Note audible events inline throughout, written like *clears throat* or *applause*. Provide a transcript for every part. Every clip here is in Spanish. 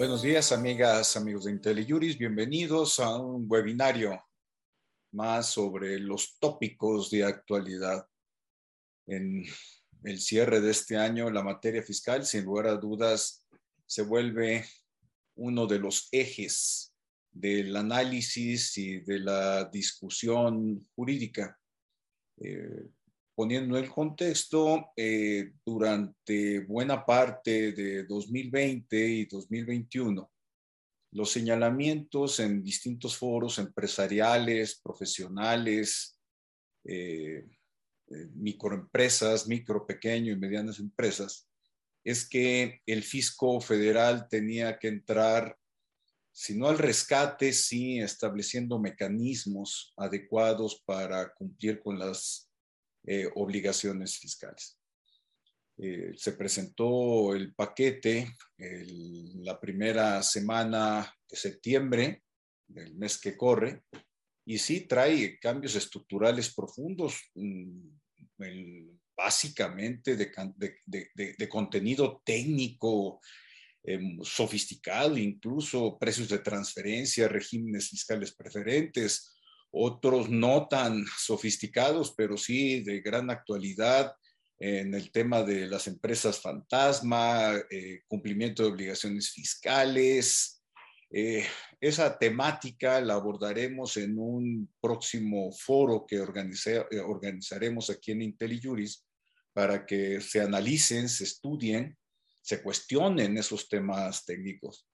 Buenos días, amigas, amigos de IntelliJuris. Bienvenidos a un webinario más sobre los tópicos de actualidad. En el cierre de este año, la materia fiscal, sin lugar a dudas, se vuelve uno de los ejes del análisis y de la discusión jurídica. Eh, poniendo el contexto, eh, durante buena parte de 2020 y 2021, los señalamientos en distintos foros empresariales, profesionales, eh, eh, microempresas, micro, pequeño y medianas empresas, es que el fisco federal tenía que entrar, si no al rescate, sí estableciendo mecanismos adecuados para cumplir con las eh, obligaciones fiscales. Eh, se presentó el paquete la primera semana de septiembre, del mes que corre, y sí trae cambios estructurales profundos, mm, básicamente de, contenido técnico, em, sofisticado, incluso precios de transferencia, regímenes fiscales preferentes, otros no tan *laughs* sofisticados, pero sí de gran actualidad en el tema de las empresas fantasma, eh, cumplimiento de obligaciones fiscales. Eh, esa temática la abordaremos en un próximo foro que eh, organizaremos aquí en IntelliJuris para que se analicen, se estudien, se cuestionen esos temas técnicos.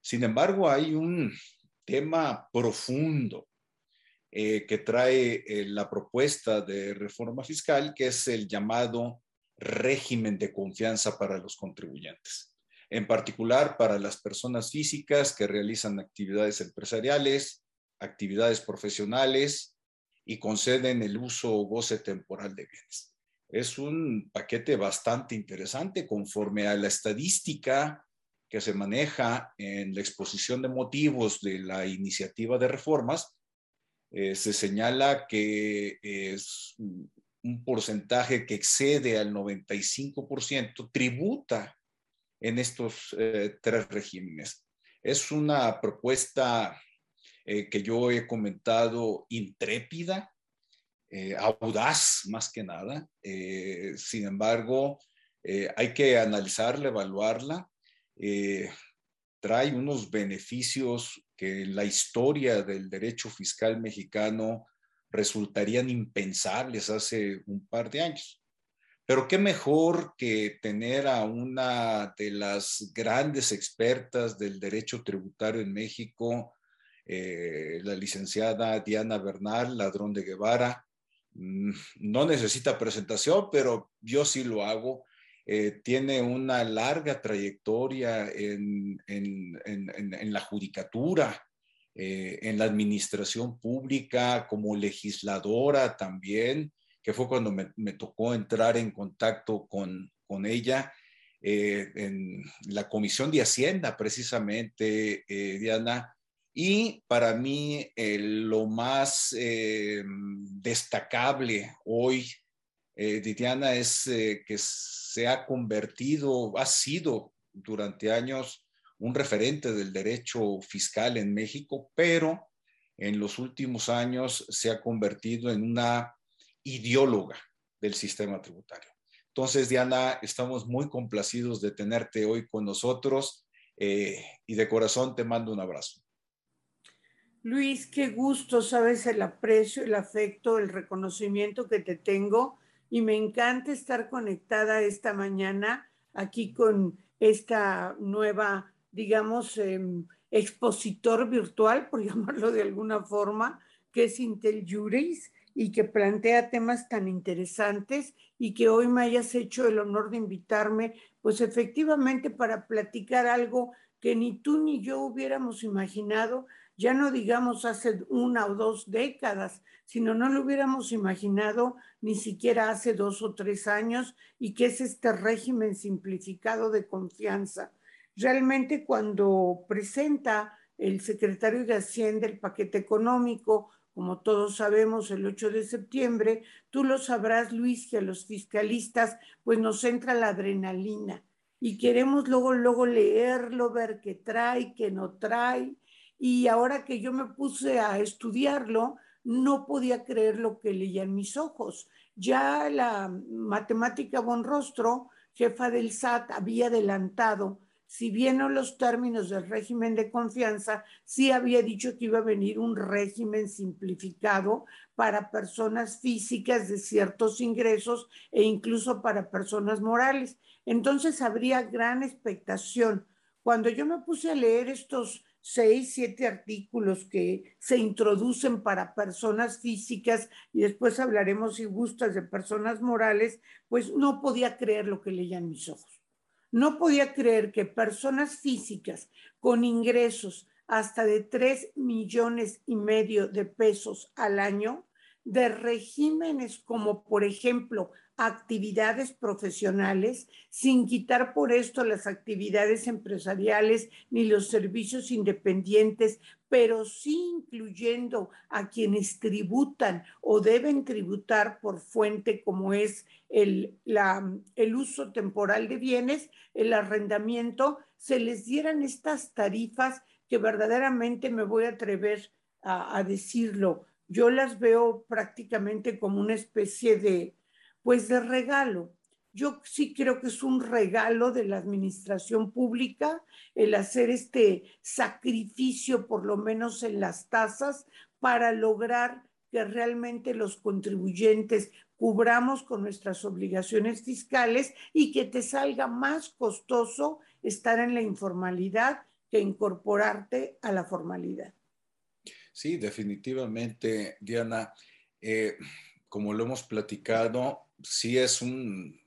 Sin embargo, hay un tema profundo eh, que trae eh, la propuesta de reforma fiscal, que es el llamado régimen de confianza para los contribuyentes, en particular para las personas físicas que realizan actividades empresariales, actividades profesionales y conceden el uso o goce temporal de bienes. Es un paquete bastante interesante conforme a la estadística que se maneja en la exposición de motivos de la iniciativa de reformas eh, se señala que es un porcentaje que excede al 95% tributa en estos eh, tres regímenes. Es una propuesta eh, que yo he comentado intrépida, audaz más que nada. sin embargo, hay que analizarla, evaluarla trae unos beneficios que en la historia del derecho fiscal mexicano resultarían impensables hace un par de años. Pero qué mejor que tener a una de las grandes expertas del derecho tributario en México, eh, la licenciada Diana Bernal, ladrón de Guevara. Mm, no necesita presentación, pero yo sí lo hago. Eh, tiene una larga trayectoria en, la judicatura, eh, en la administración pública, como legisladora también, que fue cuando me, tocó entrar en contacto con, ella. Eh, en la Comisión de Hacienda, precisamente, Diana, y para mí lo más destacable hoy eh, Diana es eh, que se ha convertido, ha sido durante años un referente del derecho fiscal en México, pero en los últimos años se ha convertido en una ideóloga del sistema tributario. Entonces, Diana, estamos muy complacidos de tenerte hoy con nosotros eh, y de corazón te mando un abrazo. Luis, qué gusto, sabes el aprecio, el afecto, el reconocimiento que te tengo y me encanta estar conectada esta mañana aquí con esta nueva, digamos, em, expositor virtual, por *laughs* llamarlo de alguna forma, que es Intel Juris y que plantea temas tan interesantes y que hoy me hayas hecho el honor de invitarme, pues efectivamente para platicar algo que ni tú ni yo hubiéramos imaginado, ya no digamos hace una o dos décadas, sino no lo hubiéramos imaginado ni siquiera hace dos o tres años, y que es este régimen simplificado de confianza. Realmente cuando presenta el secretario de Hacienda el paquete económico, como todos sabemos, el 8 de septiembre, tú lo sabrás, Luis, que a los fiscalistas pues nos entra la adrenalina y queremos luego, luego leerlo, ver qué trae, qué no trae. Y ahora que yo me puse a estudiarlo, no podía creer lo que leía en mis ojos. Ya la matemática Bonrostro, jefa del SAT, había adelantado si bien no los términos del régimen de confianza, sí había dicho que iba a venir un régimen simplificado para personas físicas de ciertos ingresos e incluso para personas morales. Entonces habría gran expectación. Cuando yo me puse a leer estos seis, siete artículos que se introducen para personas físicas y después hablaremos si gustas de personas morales, pues no podía creer lo que leían mis ojos. No podía creer que personas físicas con ingresos hasta de 3 millones y medio de pesos al año, de regímenes como, por ejemplo, actividades profesionales, sin quitar por esto las actividades empresariales ni los servicios independientes, pero sí incluyendo a quienes tributan o deben tributar por fuente como es el, el uso temporal de bienes, el arrendamiento, se les dieran estas tarifas que verdaderamente me voy a atrever a decirlo. Yo las veo prácticamente como una especie de, pues de regalo. Yo sí creo que es un regalo de la administración pública el hacer este sacrificio, por lo menos en las tasas, para lograr que realmente los contribuyentes cubramos con nuestras obligaciones fiscales y que te salga más costoso estar en la informalidad que incorporarte a la formalidad. Sí, definitivamente, Diana. Eh, como lo hemos platicado, sí es un,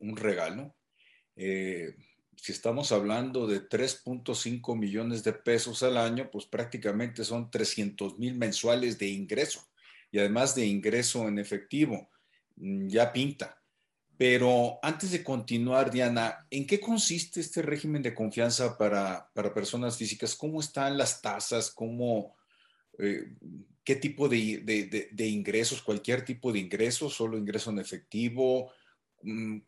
regalo. Eh, si estamos hablando de 3.5 millones de pesos al año, pues prácticamente son 300 mil mensuales de ingreso y además de ingreso en efectivo. Mm, ya pinta. Pero antes de continuar, Diana, ¿en qué consiste este régimen de confianza para, personas físicas? ¿Cómo están las tasas? ¿Cómo, eh, qué tipo de, ingresos, cualquier tipo de ingresos, solo ingreso en efectivo. Mm,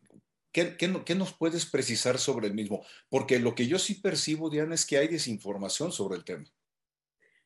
¿Qué, nos puedes precisar sobre el mismo? Porque lo que yo sí percibo, Diana, es que hay desinformación sobre el tema.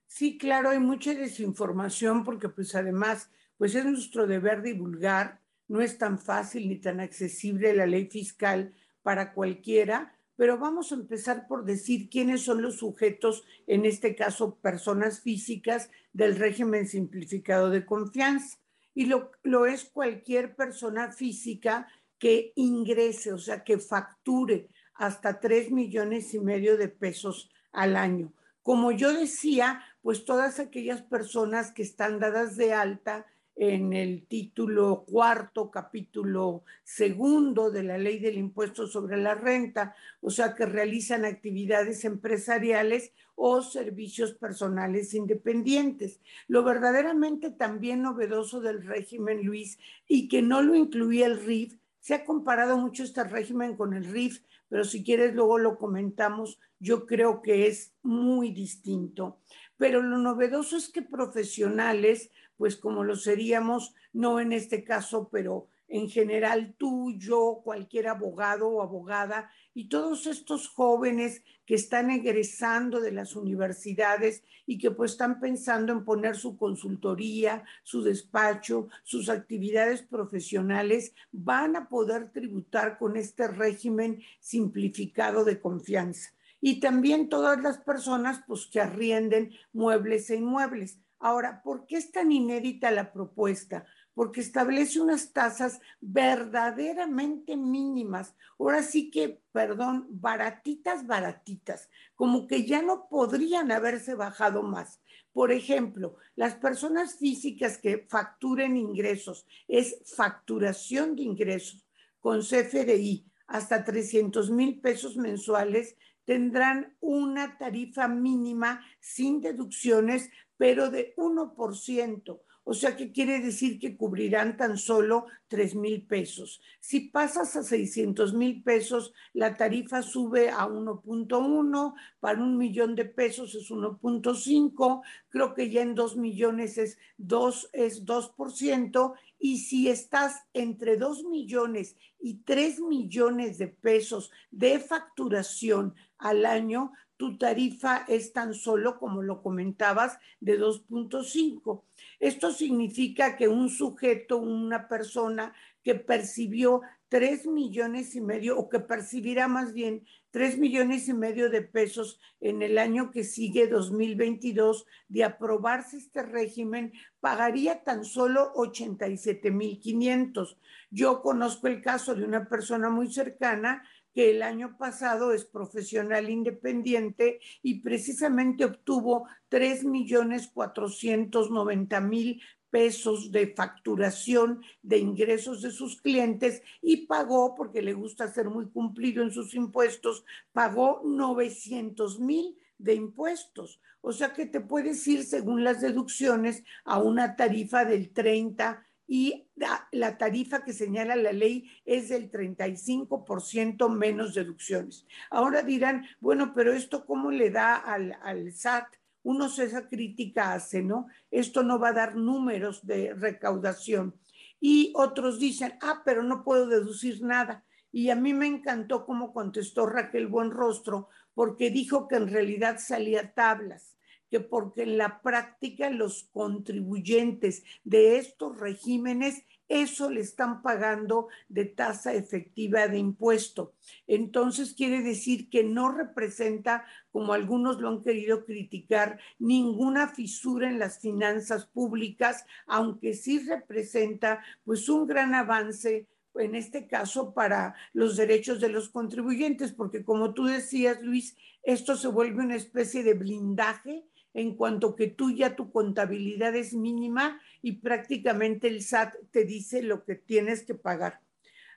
Sí, claro, hay mucha desinformación porque pues además, pues es nuestro deber divulgar, no es tan fácil ni tan accesible la ley fiscal para cualquiera, pero vamos a empezar por decir quiénes son los sujetos, en este caso personas físicas del régimen simplificado de confianza. Y lo, lo es cualquier persona física que ingrese, o sea, que facture hasta tres millones y medio de pesos al año. Como yo decía, pues todas aquellas personas que están dadas de alta en el título cuarto, capítulo segundo de la ley del impuesto sobre la renta, o sea, que realizan actividades empresariales o servicios personales independientes. Lo verdaderamente también novedoso del régimen, Luis, y que no lo incluía el RIF, se ha comparado mucho este régimen con el RIF, pero si quieres luego lo comentamos, yo creo que es muy distinto. Pero lo novedoso es que profesionales pues como lo seríamos, no en este caso, pero en general tú, yo, cualquier abogado o abogada y todos estos jóvenes que están egresando de las universidades y que pues están pensando en poner su consultoría, su despacho, sus actividades profesionales, van a poder tributar con este régimen simplificado de confianza. Y también todas las personas pues que arrienden muebles e inmuebles. Ahora, ¿por qué es tan inédita la propuesta? Porque establece unas tasas verdaderamente mínimas. Ahora sí que, perdón, baratitas, baratitas, como que ya no podrían haberse bajado más. Por ejemplo, las personas físicas que facturen ingresos, es facturación de ingresos con CFDI hasta 300 mil pesos mensuales, tendrán una tarifa mínima sin deducciones pero de 1%. O sea, ¿qué quiere decir que cubrirán tan solo 3 mil pesos? Si pasas a 600 mil pesos, la tarifa sube a 1.1, para un millón de pesos es 1.5, creo que ya en 2 millones es 2, es 2%, y si estás entre 2 millones y 3 millones de pesos de facturación al año, tu tarifa es tan solo, como lo comentabas, de 2.5. Esto significa que un sujeto, una persona que percibió 3 millones y medio o que percibirá más bien 3 millones y medio de pesos en el año que sigue 2022 de aprobarse este régimen, pagaría tan solo 87 mil 500. Yo conozco el caso de una persona muy cercana que el año pasado es profesional independiente y precisamente obtuvo 3 millones 490 mil pesos de facturación de ingresos de sus clientes y pagó, porque le gusta ser muy cumplido en sus impuestos, pagó 900 mil de impuestos. O sea que te puedes ir, según las deducciones, a una tarifa del 30 y la, tarifa que señala la ley es del 35% menos deducciones. Ahora dirán, bueno, pero esto cómo le da al, al SAT? Uno se esa crítica hace, ¿no? Esto no va a dar números de recaudación. Y otros dicen, ah, pero no puedo deducir nada. Y a mí me encantó cómo contestó Raquel Buenrostro, porque dijo que en realidad salía tablas que porque en la práctica los contribuyentes de estos regímenes eso le están pagando de tasa efectiva de impuesto. Entonces quiere decir que no representa, como algunos lo han querido criticar, ninguna fisura en las finanzas públicas, aunque sí representa pues un gran avance en este caso para los derechos de los contribuyentes, porque como tú decías, Luis, esto se vuelve una especie de blindaje en cuanto que tú ya tu contabilidad es mínima y prácticamente el SAT te dice lo que tienes que pagar.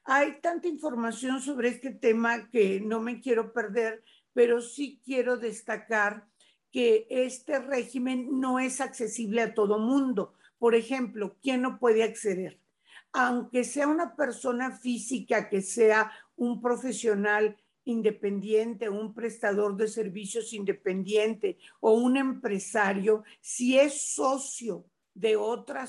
Hay tanta información sobre este tema que no me quiero perder, pero sí quiero destacar que este régimen no es accesible a todo mundo. Por ejemplo, ¿quién no puede acceder? Aunque sea una persona física, que sea un profesional independiente, un prestador de servicios independiente o un empresario, si es socio de otra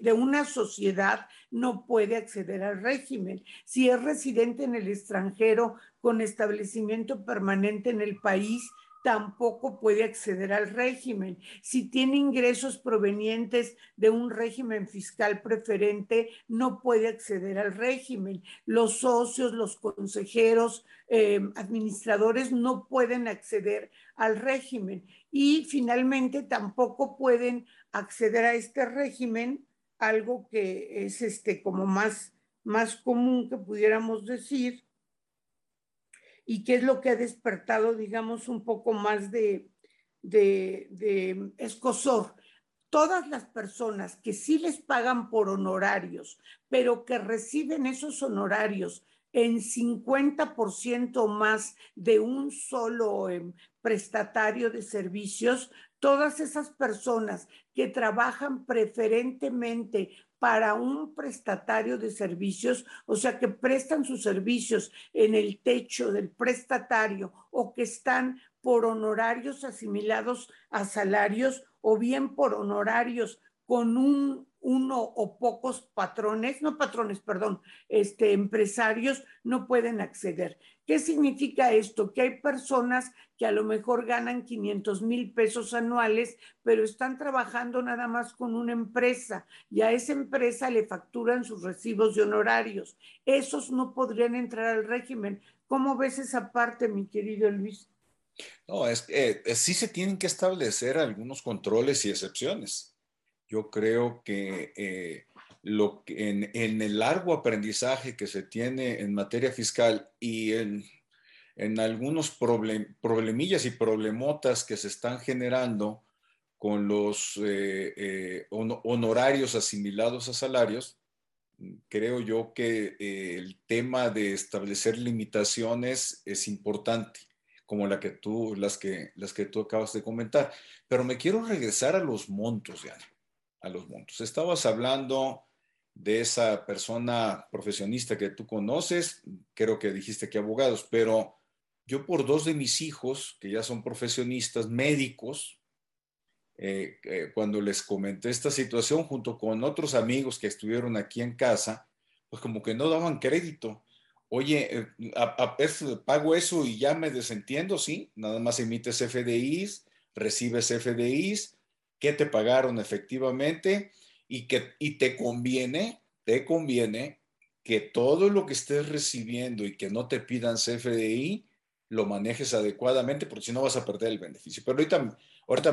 de una sociedad no puede acceder al régimen. Si es residente en el extranjero con establecimiento permanente en el país, tampoco puede acceder al régimen. Si tiene ingresos provenientes de un régimen fiscal preferente, no puede acceder al régimen. Los socios, los consejeros, eh, administradores no pueden acceder al régimen. Y finalmente tampoco pueden acceder a este régimen, algo que es este como más, más común que pudiéramos decir, y qué es lo que ha despertado, digamos, un poco más de, de, escosor. Todas las personas que sí les pagan por honorarios, pero que reciben esos honorarios en 50% más de un solo em, prestatario de servicios, todas esas personas que trabajan preferentemente para un prestatario de servicios, o sea, que prestan sus servicios en el techo del prestatario o que están por honorarios asimilados a salarios o bien por honorarios con un uno o pocos patrones, no patrones, perdón, este, empresarios no pueden acceder. ¿Qué significa esto? Que hay personas que a lo mejor ganan 500 mil pesos anuales, pero están trabajando nada más con una empresa y a esa empresa le facturan sus recibos de honorarios. Esos no podrían entrar al régimen. ¿Cómo ves esa parte, mi querido Luis? No, es que eh, sí se tienen que establecer algunos controles y excepciones yo creo que, eh, lo en, el largo aprendizaje que se tiene en materia fiscal y en, algunos problemillas y problemotas que se están generando con los eh, eh, honorarios asimilados a salarios, creo yo que el tema de establecer limitaciones es importante como la que tú, las que, las que tú acabas de comentar. Pero me quiero regresar a los montos, Diana a los montos. Estabas hablando de esa persona profesionista que tú conoces, creo que dijiste que abogados, pero yo por dos de mis hijos, que ya son profesionistas médicos, eh, eh, cuando les comenté esta situación junto con otros amigos que estuvieron aquí en casa, pues como que no daban crédito. Oye, eh, pago eso y ya me desentiendo, sí, nada más emites FDIs, recibes FDIs, que te pagaron efectivamente y que y te conviene, te conviene que todo lo que estés recibiendo y que no te pidan CFDI, lo manejes adecuadamente, porque si no vas a perder el beneficio. Pero ahorita, ahorita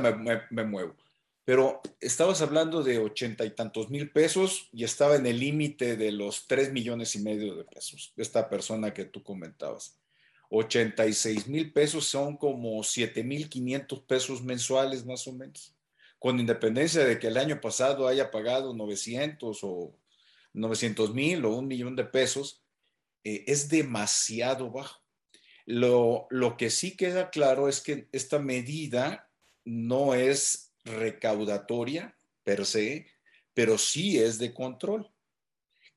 me, muevo. Pero estabas hablando de ochenta y tantos mil pesos y estaba en el límite de los tres millones y medio de pesos, esta persona que tú comentabas. 86 mil pesos son como 7 mil 500 pesos mensuales más o menos, con independencia de que el año pasado haya pagado 900 o 900 mil o un millón de pesos, eh, es demasiado bajo. Lo, que sí queda claro es que esta medida no es recaudatoria per se, pero sí es de control.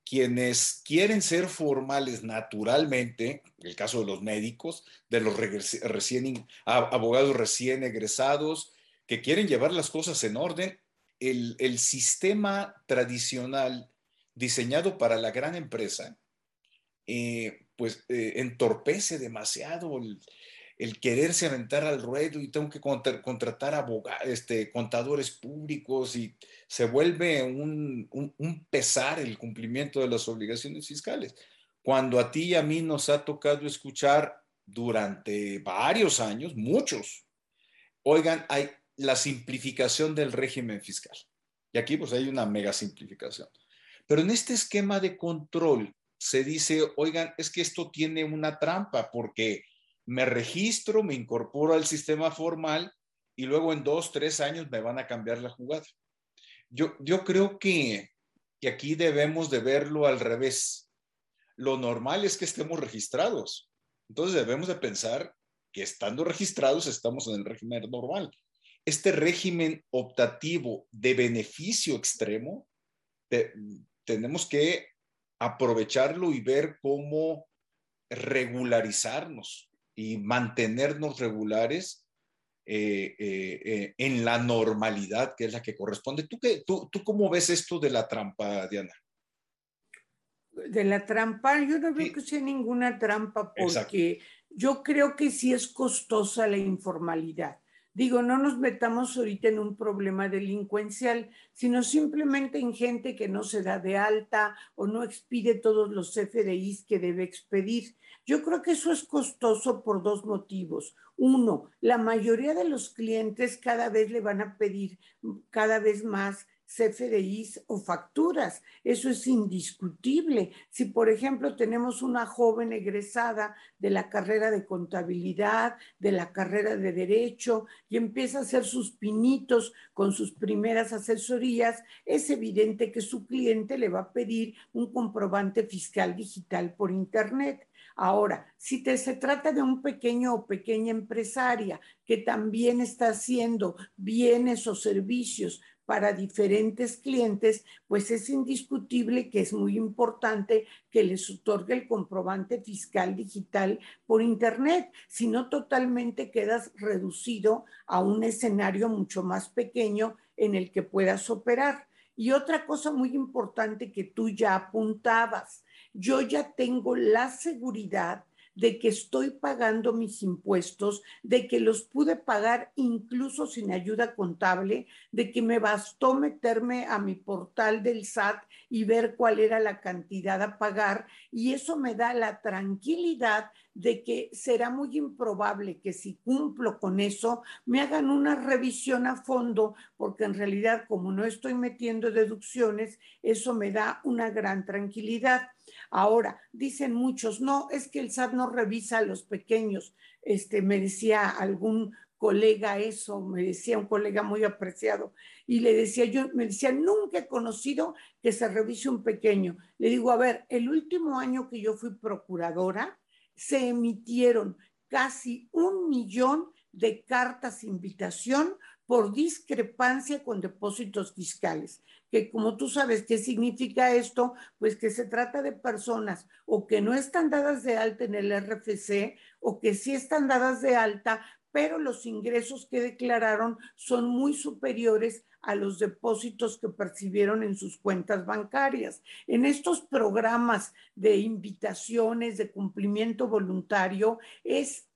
Quienes quieren ser formales naturalmente, el caso de los médicos, de los recién, abogados recién egresados, que quieren llevar las cosas en orden, el, el sistema tradicional diseñado para la gran empresa eh, pues eh, entorpece demasiado el, quererse aventar al ruedo y tengo que contratar abogados, este, contadores públicos y se vuelve un, un, pesar el cumplimiento de las obligaciones fiscales. Cuando a ti y a mí nos ha tocado escuchar durante varios años, muchos, oigan, hay la simplificación del régimen fiscal. Y aquí pues hay una mega simplificación. Pero en este esquema de control se dice, oigan, es que esto tiene una trampa porque me registro, me incorporo al sistema formal y luego en dos, tres años me van a cambiar la jugada. Yo, yo creo que, que aquí debemos de verlo al revés. Lo normal es que estemos registrados. Entonces debemos de pensar que estando registrados estamos en el régimen normal. Este régimen optativo de beneficio extremo, tenemos que aprovecharlo y ver cómo regularizarnos y mantenernos regulares eh, eh, eh, en la normalidad que es la que corresponde. ¿Tú, qué, tú, ¿Tú cómo ves esto de la trampa, Diana? De la trampa, yo no veo que sea ninguna trampa porque yo creo que sí es costosa la informalidad. Digo, no nos metamos ahorita en un problema delincuencial, sino simplemente en gente que no se da de alta o no expide todos los FDIs que debe expedir. Yo creo que eso es costoso por dos motivos. Uno, la mayoría de los clientes cada vez le van a pedir cada vez más CFDIs o facturas. Eso es indiscutible. Si, por ejemplo, tenemos una joven egresada de la carrera de contabilidad, de la carrera de derecho, y empieza a hacer sus pinitos con sus primeras asesorías, es evidente que su cliente le va a pedir un comprobante fiscal digital por Internet. Ahora, si te, se trata de un pequeño o pequeña empresaria que también está haciendo bienes o servicios para diferentes clientes, pues es indiscutible que es muy importante que les otorgue el comprobante fiscal digital por Internet, si no totalmente quedas reducido a un escenario mucho más pequeño en el que puedas operar. Y otra cosa muy importante que tú ya apuntabas, yo ya tengo la seguridad de que estoy pagando mis impuestos, de que los pude pagar incluso sin ayuda contable, de que me bastó meterme a mi portal del SAT y ver cuál era la cantidad a pagar. Y eso me da la tranquilidad de que será muy improbable que si cumplo con eso, me hagan una revisión a fondo, porque en realidad como no estoy metiendo deducciones, eso me da una gran tranquilidad. Ahora, dicen muchos, no, es que el SAT no revisa a los pequeños. Este, me decía algún colega eso, me decía un colega muy apreciado, y le decía yo, me decía, nunca he conocido que se revise un pequeño. Le digo, a ver, el último año que yo fui procuradora, se emitieron casi un millón de cartas invitación por discrepancia con depósitos fiscales. Que como tú sabes, ¿qué significa esto? Pues que se trata de personas o que no están dadas de alta en el RFC o que sí están dadas de alta, pero los ingresos que declararon son muy superiores a los depósitos que percibieron en sus cuentas bancarias. En estos programas de invitaciones, de cumplimiento voluntario, es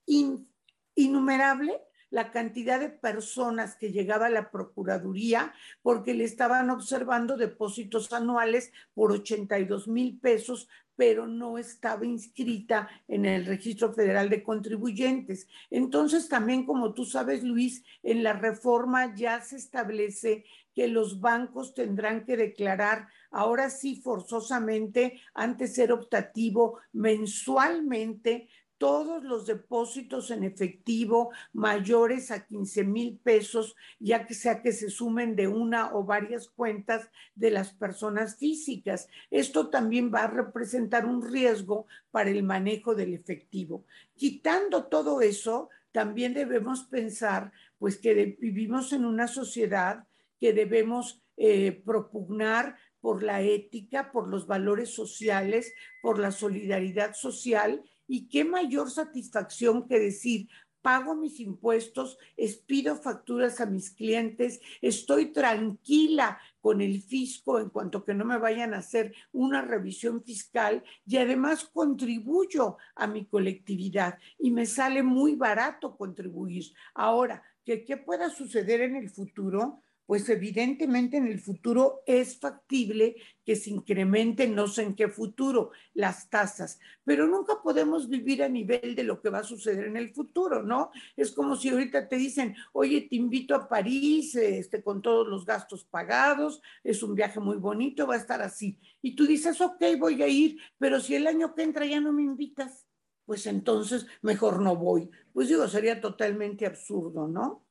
innumerable la cantidad de personas que llegaba a la Procuraduría porque le estaban observando depósitos anuales por 82 mil pesos pero no estaba inscrita en el Registro Federal de Contribuyentes. Entonces, también como tú sabes, Luis, en la reforma ya se establece que los bancos tendrán que declarar, ahora sí forzosamente, antes ser optativo, mensualmente todos los depósitos en efectivo mayores a 15 mil pesos, ya que sea que se sumen de una o varias cuentas de las personas físicas. Esto también va a representar un riesgo para el manejo del efectivo. Quitando todo eso, también debemos pensar, pues, que vivimos en una sociedad que debemos eh, propugnar por la ética, por los valores sociales, por la solidaridad social y qué mayor satisfacción que decir, pago mis impuestos, expido facturas a mis clientes, estoy tranquila con el fisco en cuanto que no me vayan a hacer una revisión fiscal y además contribuyo a mi colectividad y me sale muy barato contribuir. Ahora, ¿qué, qué pueda suceder en el futuro? Pues evidentemente en el futuro es factible que se incrementen, no sé en qué futuro, las tasas, pero nunca podemos vivir a nivel de lo que va a suceder en el futuro, ¿no? Es como si ahorita te dicen, oye, te invito a París, este, con todos los gastos pagados, es un viaje muy bonito, va a estar así. Y tú dices, ok, voy a ir, pero si el año que entra ya no me invitas, pues entonces mejor no voy. Pues digo, sería totalmente absurdo, ¿no?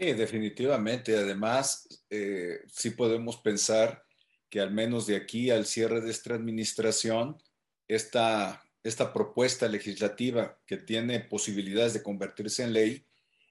Sí, definitivamente. Además, eh, sí podemos pensar que al menos de aquí al cierre de esta administración, esta, esta propuesta legislativa que tiene posibilidades de convertirse en ley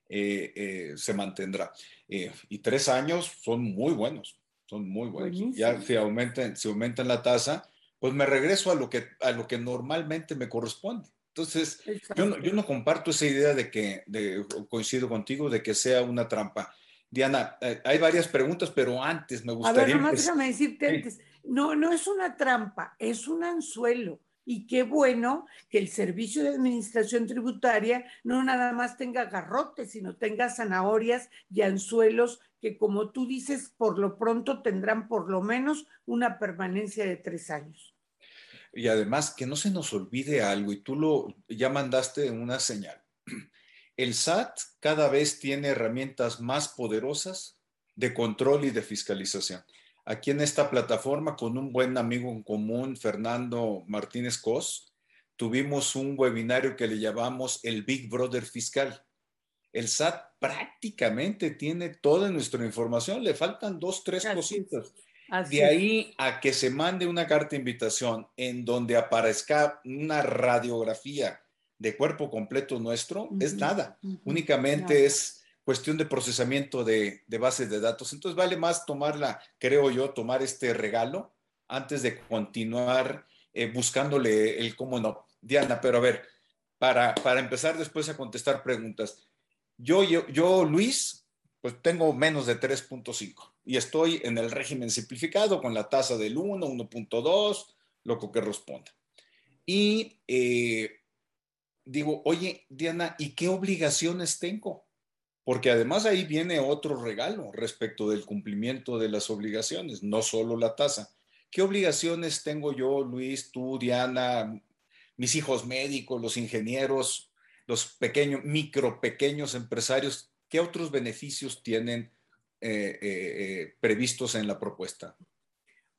eh, eh, se mantendrá. y tres años son muy buenos, son muy buenos. Ya si aumentan, si aumentan la tasa, pues me regreso a lo que, a lo que normalmente me corresponde. Entonces, yo no, yo no, comparto esa idea de que, de, coincido contigo, de que sea una trampa. Diana, eh, hay varias preguntas, pero antes me gustaría... A ver, nomás déjame decirte antes, no, no es una trampa, es un anzuelo. Y qué bueno que el Servicio de Administración Tributaria no nada más tenga garrotes, sino tenga zanahorias y anzuelos que, como tú dices, por lo pronto tendrán por lo menos una permanencia de tres años. Y además, que no se nos olvide algo, y tú lo ya mandaste una señal. El SAT cada vez tiene herramientas más poderosas de control y de fiscalización. Aquí en esta plataforma, con un buen amigo en común, Fernando Martínez Cos, tuvimos un webinario que le llamamos el Big Brother Fiscal. El SAT prácticamente tiene toda nuestra información, le faltan dos, tres cositas de ahí a que se mande una carta de invitación en donde aparezca una radiografía de cuerpo completo nuestro, es nada. Únicamente es cuestión de procesamiento de, bases de datos. Entonces vale más tomarla, creo yo, tomar este regalo antes de continuar eh, buscándole el cómo no. Diana, pero a ver, para, para empezar después a contestar preguntas. Yo, yo, yo, Luis, pues tengo menos de 3.5 y estoy en el régimen simplificado con la tasa del 1, 1.2, lo que responda. Y eh, digo, oye, Diana, ¿y qué obligaciones tengo? Porque además ahí viene otro regalo respecto del cumplimiento de las obligaciones, no solo la tasa. ¿Qué obligaciones tengo yo, Luis, tú, Diana, mis hijos médicos, los ingenieros, los pequeños, micro, pequeños empresarios? ¿Qué otros beneficios tienen eh, eh, eh, previstos en la propuesta?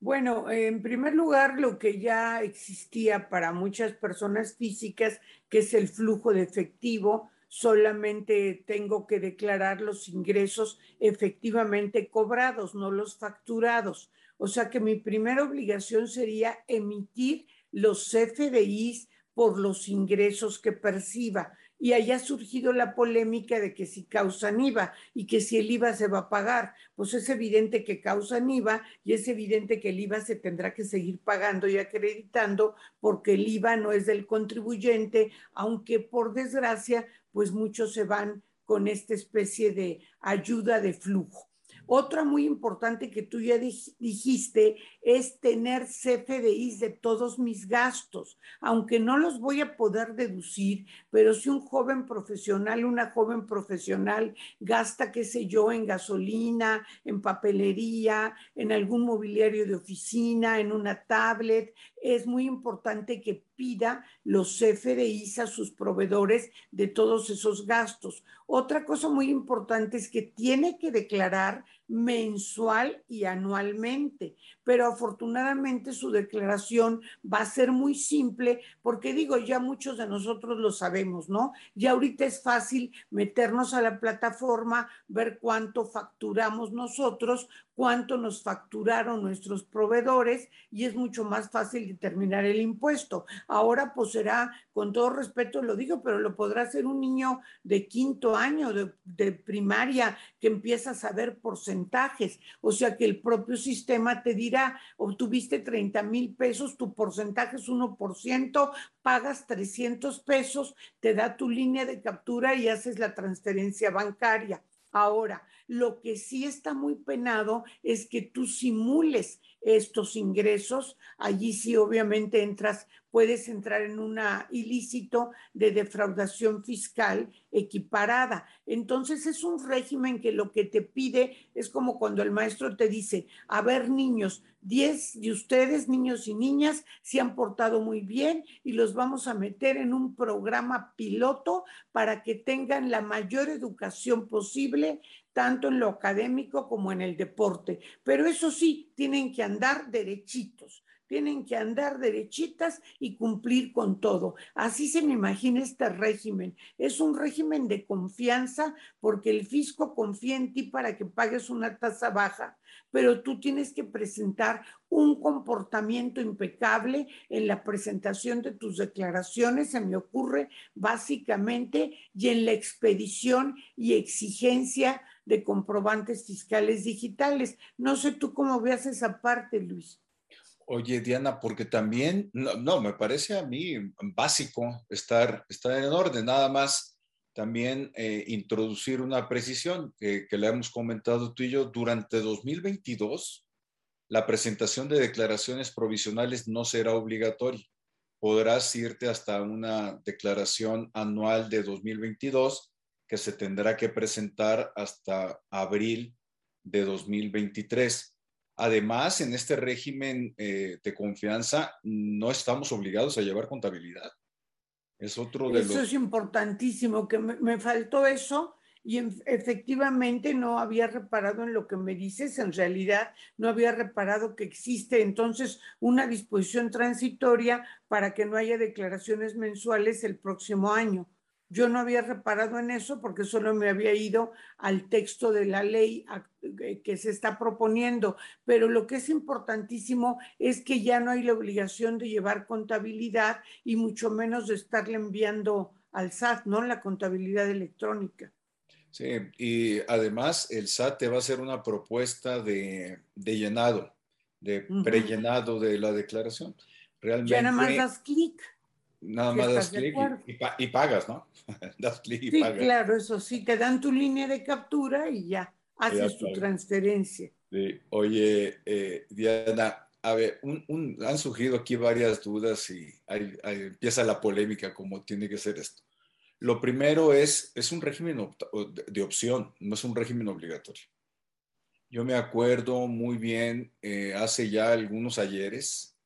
Bueno, en primer lugar, lo que ya existía para muchas personas físicas, que es el flujo de efectivo, solamente tengo que declarar los ingresos efectivamente cobrados, no los facturados. O sea que mi primera obligación sería emitir los CFDIs por los ingresos que perciba y haya surgido la polémica de que si causan IVA y que si el IVA se va a pagar, pues es evidente que causan IVA y es evidente que el IVA se tendrá que seguir pagando y acreditando porque el IVA no es del contribuyente, aunque por desgracia, pues muchos se van con esta especie de ayuda de flujo. Otra muy importante que tú ya dijiste es tener CFDIs de todos mis gastos, aunque no los voy a poder deducir, pero si un joven profesional, una joven profesional gasta, qué sé yo, en gasolina, en papelería, en algún mobiliario de oficina, en una tablet, es muy importante que pida los CFDIs a sus proveedores de todos esos gastos. Otra cosa muy importante es que tiene que declarar mensual y anualmente, pero afortunadamente su declaración va a ser muy simple porque digo, ya muchos de nosotros lo sabemos, ¿no? Ya ahorita es fácil meternos a la plataforma, ver cuánto facturamos nosotros, cuánto nos facturaron nuestros proveedores y es mucho más fácil determinar el impuesto. Ahora pues será, con todo respeto lo digo, pero lo podrá hacer un niño de quinto año de, primaria que empieza a saber porcentajes, o sea que el propio sistema te dirá, obtuviste 30 mil pesos, tu porcentaje es 1%, pagas 300 pesos, te da tu línea de captura y haces la transferencia bancaria. Ahora, lo que sí está muy penado es que tú simules estos ingresos. Allí sí obviamente entras, puedes entrar en un ilícito de defraudación fiscal equiparada. Entonces es un régimen que lo que te pide es como cuando el maestro te dice, a ver niños, 10 de ustedes, niños y niñas, se han portado muy bien y los vamos a meter en un programa piloto para que tengan la mayor educación posible tanto en lo académico como en el deporte. Pero eso sí, tienen que andar derechitos, tienen que andar derechitas y cumplir con todo. Así se me imagina este régimen. Es un régimen de confianza porque el fisco confía en ti para que pagues una tasa baja, pero tú tienes que presentar un comportamiento impecable en la presentación de tus declaraciones, se me ocurre básicamente, y en la expedición y exigencia de comprobantes fiscales digitales. No sé tú cómo veas esa parte, Luis. Oye, Diana, porque también, no, me parece a mí básico estar, estar en orden, nada más también eh, introducir una precisión que, que le hemos comentado tú y yo. Durante 2022, la presentación de declaraciones provisionales no será obligatoria. Podrás irte hasta una declaración anual de 2022 que se tendrá que presentar hasta abril de 2023. Además, en este régimen eh, de confianza no estamos obligados a llevar contabilidad. Es otro de eso es importantísimo, que me, faltó eso y efectivamente no había reparado en lo que me dices, en realidad no había reparado que existe entonces una disposición transitoria para que no haya declaraciones mensuales el próximo año. Yo no había reparado en eso porque solo me había ido al texto de la ley eh, que se está proponiendo, pero lo que es importantísimo es que ya no hay la obligación de llevar contabilidad y mucho menos de estarle enviando al SAT, ¿no? La contabilidad electrónica. Sí, y además el SAT te va a hacer una propuesta de, llenado, de prellenado de la declaración. Realmente, ya nada más das clic. Nada más das clic y, pagas, ¿no? *laughs* das clic y sí, claro, eso sí, te dan tu línea de captura y ya haces tu transferencia. Sí. Oye, eh, Diana, a ver, han surgido aquí varias dudas y empieza la polémica como tiene que ser esto. Lo primero es, es un régimen de opción, no es un régimen obligatorio. Yo me acuerdo muy bien eh, hace ya algunos ayeres,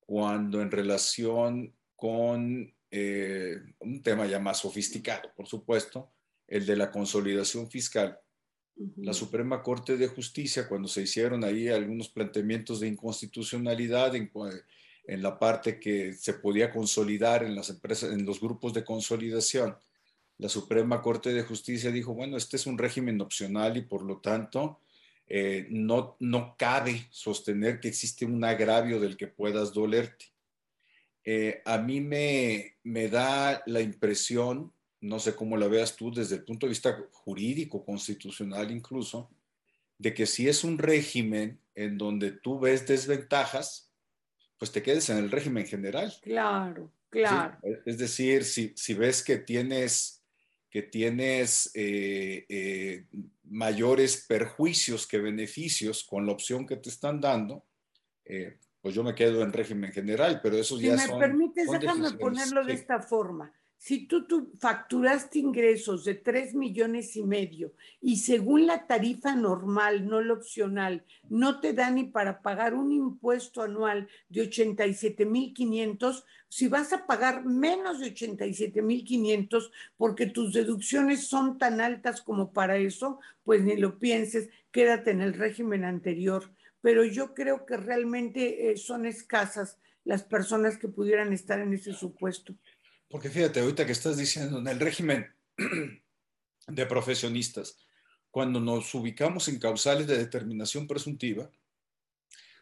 cuando en relación con eh, un tema ya más sofisticado, por supuesto, el de la consolidación fiscal. La Suprema Corte de Justicia, cuando se hicieron ahí algunos planteamientos de inconstitucionalidad en, en la parte que se podía consolidar en las empresas, en los grupos de consolidación, la Suprema Corte de Justicia dijo, bueno, este es un régimen opcional y por lo tanto eh, no, no cabe sostener que existe un agravio del que puedas dolerte. Eh, a mí me, da la impresión no sé cómo la veas tú desde el punto de vista jurídico, constitucional incluso, de que si es un régimen en donde tú ves desventajas, pues te quedes en el régimen general. Claro, claro. Es decir, si, si, ves que tienes, que tienes eh, eh, mayores perjuicios que beneficios con la opción que te están dando, eh, pues yo me quedo en régimen general, pero eso ya son... Si me permites, déjame ponerlo de esta forma si tú, tú, facturaste ingresos de 3 millones y medio y según la tarifa normal, no la opcional, no te da ni para pagar un impuesto anual de 87 mil 500, si vas a pagar menos de 87 mil 500 porque tus deducciones son tan altas como para eso, pues ni lo pienses, quédate en el régimen anterior. Pero yo creo que realmente eh, son escasas las personas que pudieran estar en ese supuesto. Porque fíjate, ahorita que estás diciendo, en el régimen *clears throat* de profesionistas, cuando nos ubicamos en causales de determinación presuntiva,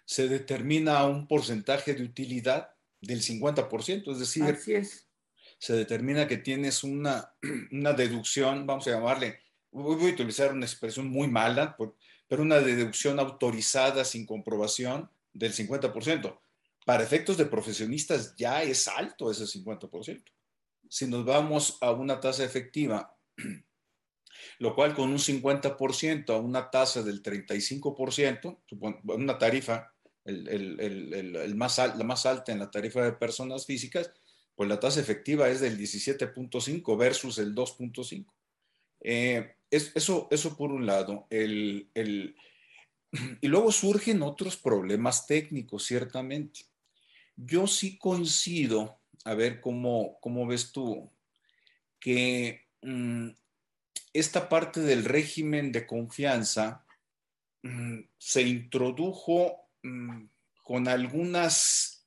se determina un porcentaje de utilidad del 50%, es decir, es. se determina que tienes una, *clears throat* una deducción, vamos a llamarle, voy a utilizar una expresión muy mala, pero una deducción autorizada sin comprobación del 50%. Para efectos de profesionistas ya es alto ese 50% si nos vamos a una tasa efectiva, *clears throat* lo cual con un 50% a una tasa del 35%, una tarifa, el, más, la más alta en la tarifa de personas físicas, pues la tasa efectiva es del 17.5 versus el 2.5. Eh, eso, eso por un lado. El, *clears throat* y luego surgen otros problemas técnicos, ciertamente. Yo sí coincido a ver cómo, cómo ves tú que mm, esta parte del régimen de confianza mm, se introdujo mm, con algunas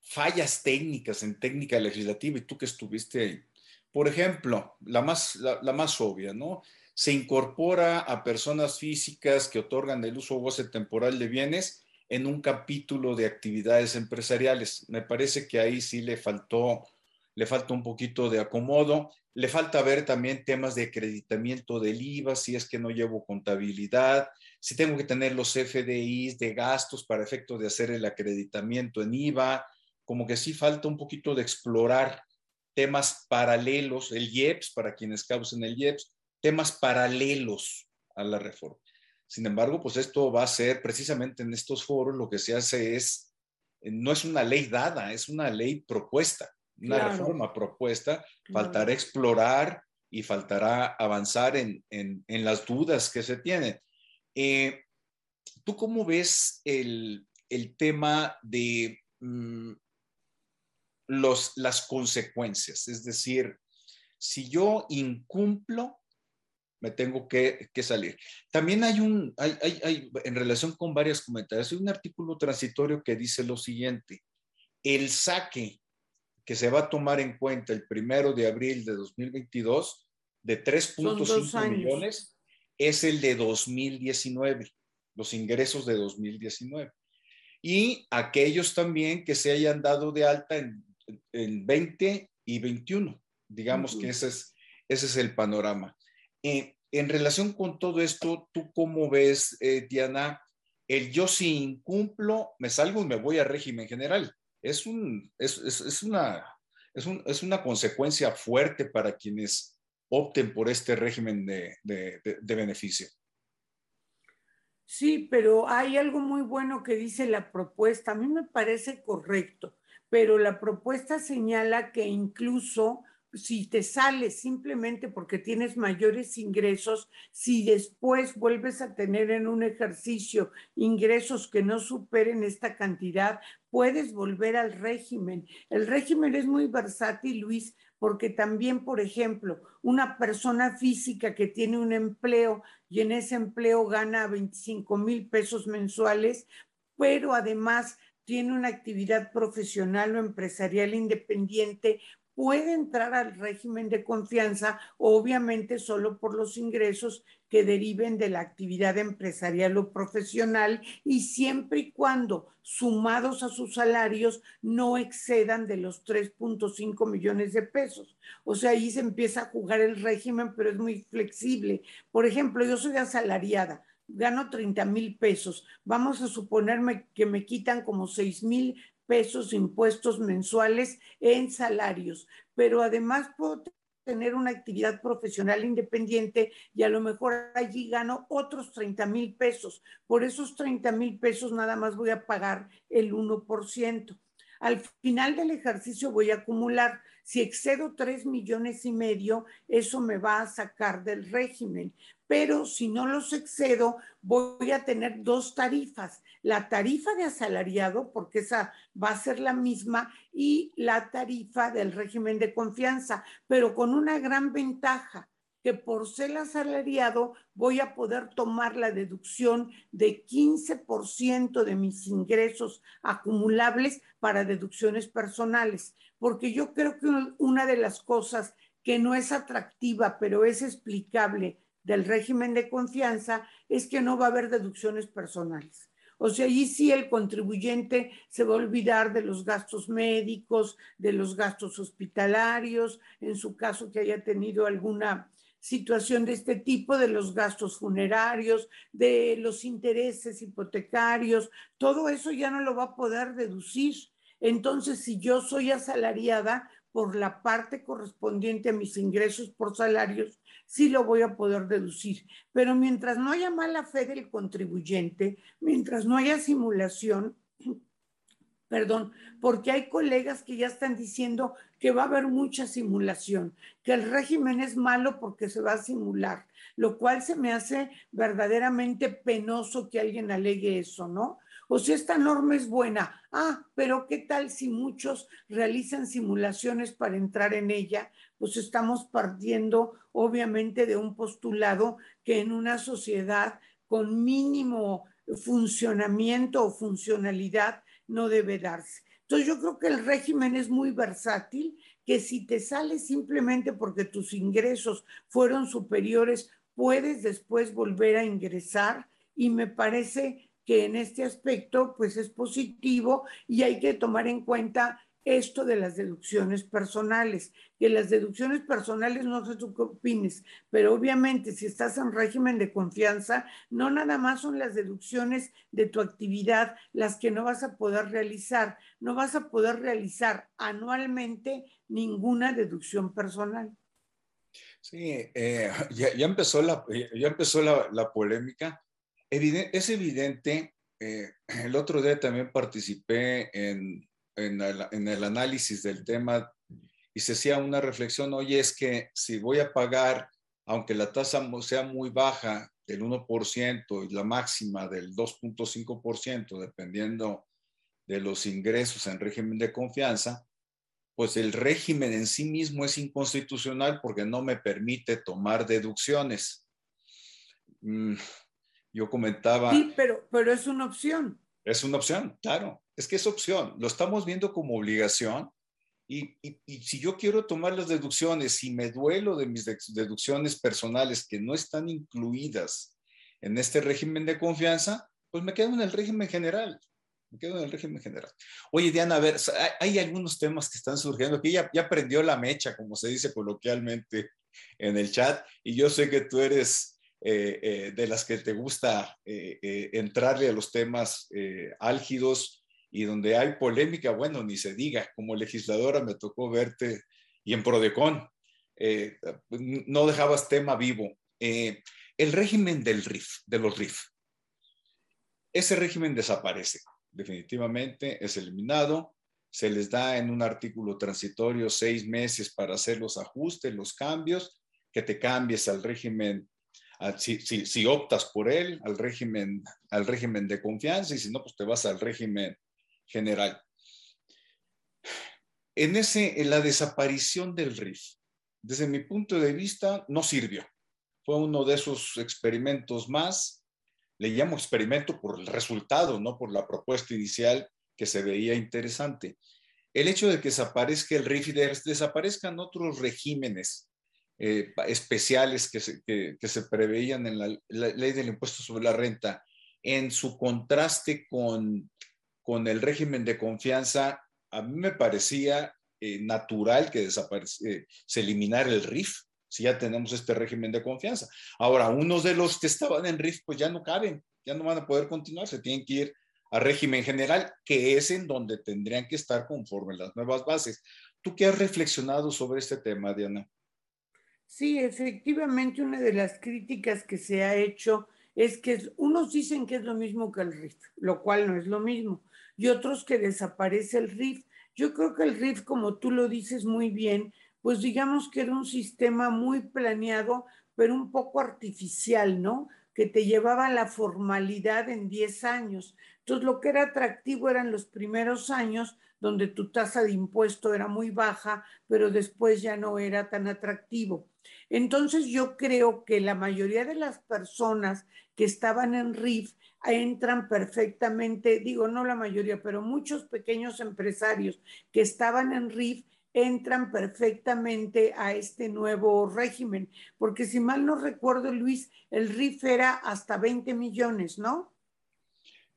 fallas técnicas en técnica legislativa y tú que estuviste ahí. Por ejemplo, la más, la, más obvia, ¿no? Se incorpora a personas físicas que otorgan el uso o goce temporal de bienes en un capítulo de actividades empresariales. Me parece que ahí sí le faltó, le falta un poquito de acomodo. Le falta ver también temas de acreditamiento del IVA, si es que no llevo contabilidad, si tengo que tener los FDIs de gastos para efecto de hacer el acreditamiento en IVA, como que sí falta un poquito de explorar temas paralelos, el IEPS, para quienes causen el IEPS, temas paralelos a la reforma. Sin embargo, pues esto va a ser precisamente en estos foros lo que se hace es, eh, no es una ley dada, es una ley propuesta, una reforma propuesta. Faltará explorar y faltará avanzar en, las dudas que se tienen. Eh, ¿Tú cómo ves el, tema de mm, los, las consecuencias? Es decir, si yo incumplo me tengo que, salir. También hay un, hay, hay, en relación con varios comentarios, hay un artículo transitorio que dice lo siguiente, el saque que se va a tomar en cuenta el primero de abril de 2022 de 3.5 millones es el de 2019, los ingresos de 2019. Y aquellos también que se hayan dado de alta en, en 20 y 21. Digamos que ese es, ese es el panorama. En relación con todo esto, ¿tú cómo ves, eh, Diana? El yo si incumplo, me salgo y me voy a régimen general. Es, una, es, una consecuencia fuerte para quienes opten por este régimen de, de beneficio. Sí, pero hay algo muy bueno que dice la propuesta. A mí me parece correcto, pero la propuesta señala que incluso si te sales simplemente porque tienes mayores ingresos, si después vuelves a tener en un ejercicio ingresos que no superen esta cantidad, puedes volver al régimen. El régimen es muy versátil, Luis, porque también, por ejemplo, una persona física que tiene un empleo y en ese empleo gana 25 mil pesos mensuales, pero además tiene una actividad profesional o empresarial independiente, puede entrar al régimen de confianza, obviamente solo por los ingresos que deriven de la actividad empresarial o profesional y siempre y cuando sumados a sus salarios no excedan de los 3.5 millones de pesos. O sea, ahí se empieza a jugar el régimen, pero es muy flexible. Por ejemplo, yo soy asalariada, gano 30 mil pesos. Vamos a suponerme que me quitan como 6 mil pesos impuestos mensuales en salarios, pero además puedo tener una actividad profesional independiente y a lo mejor allí gano otros 30 mil pesos. Por esos 30 mil pesos nada más voy a pagar el 1%. Al final del ejercicio voy a acumular. Si excedo 3 millones y medio, eso me va a sacar del régimen. Pero si no los excedo, voy a tener dos tarifas, la tarifa de asalariado, porque esa va a ser la misma, y la tarifa del régimen de confianza, pero con una gran ventaja que por ser asalariado voy a poder tomar la deducción de 15% de mis ingresos acumulables para deducciones personales, porque yo creo que una de las cosas que no es atractiva, pero es explicable del régimen de confianza es que no va a haber deducciones personales. O sea, allí sí el contribuyente se va a olvidar de los gastos médicos, de los gastos hospitalarios, en su caso que haya tenido alguna situación de este tipo, de los gastos funerarios, de los intereses hipotecarios, todo eso ya no lo va a poder deducir. Entonces, si yo soy asalariada, por la parte correspondiente a mis ingresos por salarios, sí lo voy a poder deducir. Pero mientras no haya mala fe del contribuyente, mientras no haya simulación, perdón, porque hay colegas que ya están diciendo que va a haber mucha simulación, que el régimen es malo porque se va a simular, lo cual se me hace verdaderamente penoso que alguien alegue eso, ¿no? O si esta norma es buena, ah, pero ¿qué tal si muchos realizan simulaciones para entrar en ella? Pues estamos partiendo obviamente de un postulado que en una sociedad con mínimo funcionamiento o funcionalidad no debe darse. Entonces yo creo que el régimen es muy versátil, que si te sale simplemente porque tus ingresos fueron superiores, puedes después volver a ingresar y me parece que en este aspecto pues es positivo y hay que tomar en cuenta esto de las deducciones personales, que las deducciones personales no sé tú qué opines, pero obviamente si estás en régimen de confianza, no nada más son las deducciones de tu actividad las que no vas a poder realizar, no vas a poder realizar anualmente ninguna deducción personal. Sí, eh, *laughs* ya, empezó la, ya empezó la, polémica. Es evidente, eh, el otro día también participé en, el, análisis del tema y se hacía una reflexión, oye, es que si voy a pagar, aunque la tasa sea muy baja, del 1% y la máxima del 2.5%, dependiendo de los ingresos en régimen de confianza, pues el régimen en sí mismo es inconstitucional porque no me permite tomar deducciones. Mm, yo comentaba... Sí, pero, pero es una opción. Es una opción, claro. Es que es opción. Lo estamos viendo como obligación. Y, y, si yo quiero tomar las deducciones, si me duelo de mis deducciones personales que no están incluidas en este régimen de confianza, pues me quedo en el régimen general. Me quedo en el régimen general. Oye, Diana, a ver, hay, algunos temas que están surgiendo que ya, ya prendió la mecha, como se dice coloquialmente en el chat, y yo sé que tú eres eh, eh, de las que te gusta eh, entrarle a los temas álgidos y donde hay polémica, bueno, ni se diga, como legisladora me tocó verte y en Prodecon, no dejabas tema vivo. el régimen del RIF, de los RIF, ese régimen desaparece, definitivamente es eliminado, se les da en un artículo transitorio seis meses para hacer los ajustes, los cambios, que te cambies al régimen si, optas por él, al régimen, al régimen de confianza y si no, pues te vas al régimen general. En, ese, en la desaparición del RIF, desde mi punto de vista, no sirvió. Fue uno de esos experimentos más. Le llamo experimento por el resultado, no por la propuesta inicial que se veía interesante. El hecho de que desaparezca el RIF y desaparezcan otros regímenes eh, especiales que se, que, se, preveían en la, ley del impuesto sobre la renta, en su contraste con, con el régimen de confianza, a mí me parecía eh, natural que desapareciera, se eliminara el RIF, si ya tenemos este régimen de confianza. Ahora, unos de los que estaban en RIF, pues ya no caben, ya no van a poder continuar, se tienen que ir a régimen general, que es en donde tendrían que estar conforme las nuevas bases. ¿Tú qué has reflexionado sobre este tema, Diana? Sí, efectivamente, una de las críticas que se ha hecho es que unos dicen que es lo mismo que el RIF, lo cual no es lo mismo, y otros que desaparece el RIF. Yo creo que el RIF, como tú lo dices muy bien, pues digamos que era un sistema muy planeado, pero un poco artificial, ¿no? Que te llevaba a la formalidad en 10 años. Entonces, lo que era atractivo eran los primeros años donde tu tasa de impuesto era muy baja, pero después ya no era tan atractivo. Entonces, yo creo que la mayoría de las personas que estaban en RIF entran perfectamente, digo, no la mayoría, pero muchos pequeños empresarios que estaban en RIF entran perfectamente a este nuevo régimen, porque si mal no recuerdo, Luis, el RIF era hasta 20 millones, ¿no?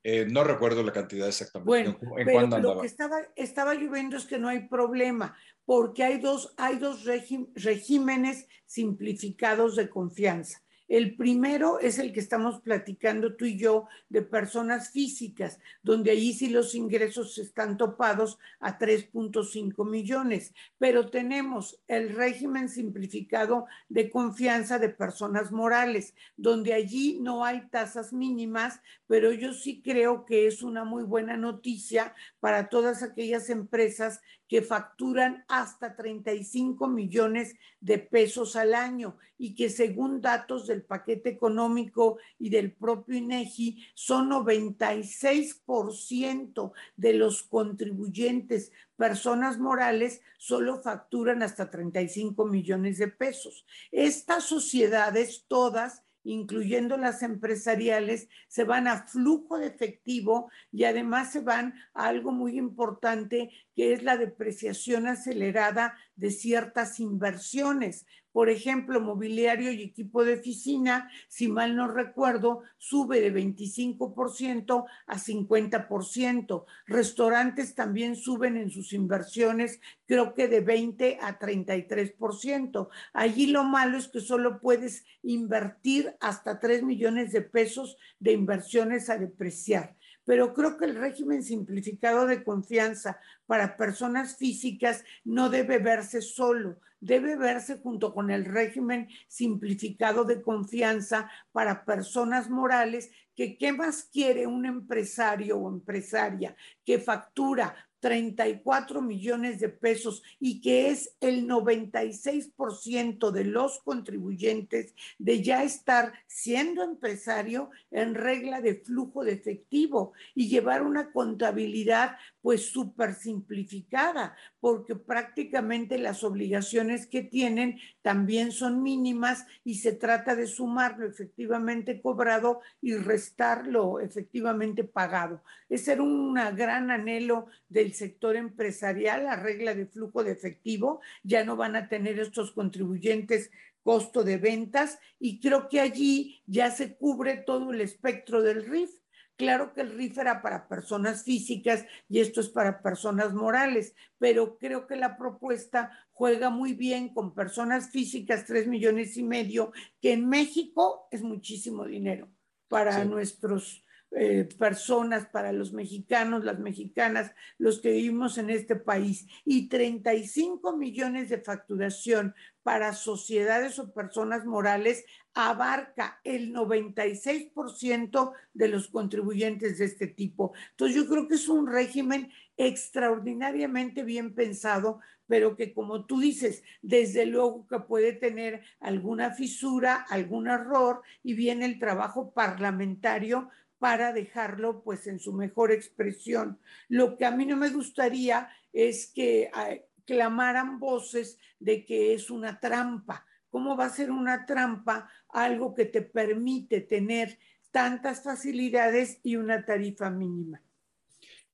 Eh, no recuerdo la cantidad exactamente. Bueno, pero lo que estaba, estaba lloviendo es que no hay problema, porque hay dos, hay dos regímenes simplificados de confianza. El primero es el que estamos platicando tú y yo de personas físicas, donde allí sí los ingresos están topados a 3.5 millones, pero tenemos el régimen simplificado de confianza de personas morales, donde allí no hay tasas mínimas, pero yo sí creo que es una muy buena noticia para todas aquellas empresas que facturan hasta 35 millones de pesos al año y que según datos del paquete económico y del propio INEGI son 96% de los contribuyentes personas morales solo facturan hasta 35 millones de pesos. Estas sociedades todas incluyendo las empresariales, se van a flujo de efectivo y además se van a algo muy importante que es la depreciación acelerada de ciertas inversiones. Por ejemplo, mobiliario y equipo de oficina, si mal no recuerdo, sube de 25% a 50%. Restaurantes también suben en sus inversiones, creo que de 20 a 33%. Allí lo malo es que solo puedes invertir hasta 3 millones de pesos de inversiones a depreciar pero creo que el régimen simplificado de confianza para personas físicas no debe verse solo, debe verse junto con el régimen simplificado de confianza para personas morales que qué más quiere un empresario o empresaria que factura 34 millones de pesos y que es el 96% de los contribuyentes de ya estar siendo empresario en regla de flujo de efectivo y llevar una contabilidad pues súper simplificada, porque prácticamente las obligaciones que tienen también son mínimas y se trata de sumar lo efectivamente cobrado y restar lo efectivamente pagado. Ese era un gran anhelo del sector empresarial, la regla de flujo de efectivo, ya no van a tener estos contribuyentes costo de ventas y creo que allí ya se cubre todo el espectro del RIF Claro que el RIF era para personas físicas y esto es para personas morales, pero creo que la propuesta juega muy bien con personas físicas, tres millones y medio, que en México es muchísimo dinero para nuestros eh, personas, para los mexicanos, las mexicanas, los que vivimos en este país, y 35 millones de facturación para sociedades o personas morales abarca el 96% de los contribuyentes de este tipo. Entonces yo creo que es un régimen extraordinariamente bien pensado, pero que como tú dices, desde luego que puede tener alguna fisura, algún error y viene el trabajo parlamentario para dejarlo pues en su mejor expresión. Lo que a mí no me gustaría es que ah, clamaran voces de que es una trampa. ¿Cómo va a ser una trampa algo que te permite tener tantas facilidades y una tarifa mínima?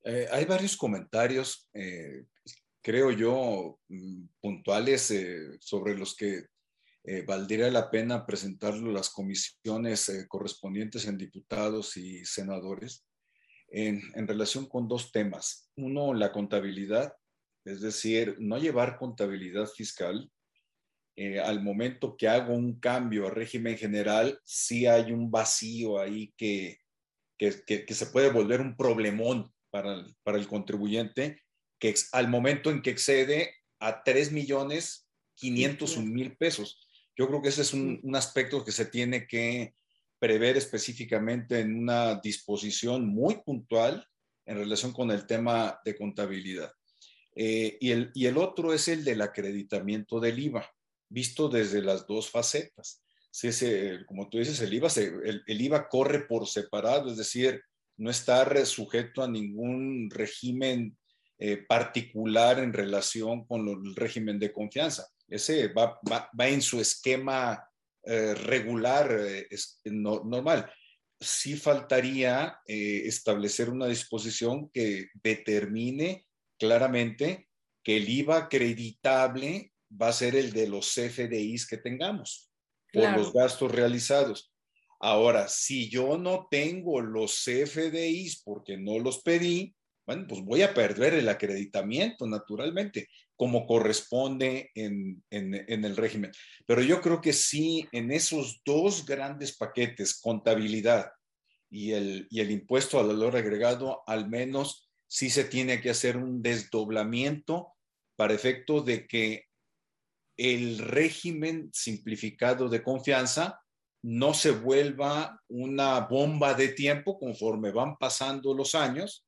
Eh, hay varios comentarios, eh, creo yo, mm, puntuales eh, sobre los que valdría la pena presentarlo a las comisiones correspondientes en diputados y senadores en, relación con dos temas. Uno, la contabilidad, es decir, no llevar contabilidad fiscal. Eh, al momento que hago un cambio a régimen general, sí hay un vacío ahí que, que, se puede volver un problemón para el, para el contribuyente, que al momento en que excede a 3 millones 500 mil pesos. Yo creo que ese es un, aspecto que se tiene que prever específicamente en una disposición muy puntual en relación con el tema de contabilidad. Eh, y, el, y el otro es el del acreditamiento del IVA, visto desde las dos facetas. Si ese, como tú dices, el IVA, el, IVA corre por separado, es decir, no está sujeto a ningún régimen eh, particular en relación con el régimen de confianza. Ese va, en su esquema eh, regular, eh, normal. Sí faltaría eh, establecer una disposición que determine claramente que el IVA acreditable va a ser el de los CFDIs que tengamos por los gastos realizados. Ahora, si yo no tengo los CFDIs porque no los pedí, bueno, pues voy a perder el acreditamiento naturalmente como corresponde en, el régimen. Pero yo creo que sí, en esos dos grandes paquetes, contabilidad y el, y el impuesto al valor agregado, al menos sí se tiene que hacer un desdoblamiento para efecto de que el régimen simplificado de confianza no se vuelva una bomba de tiempo conforme van pasando los años,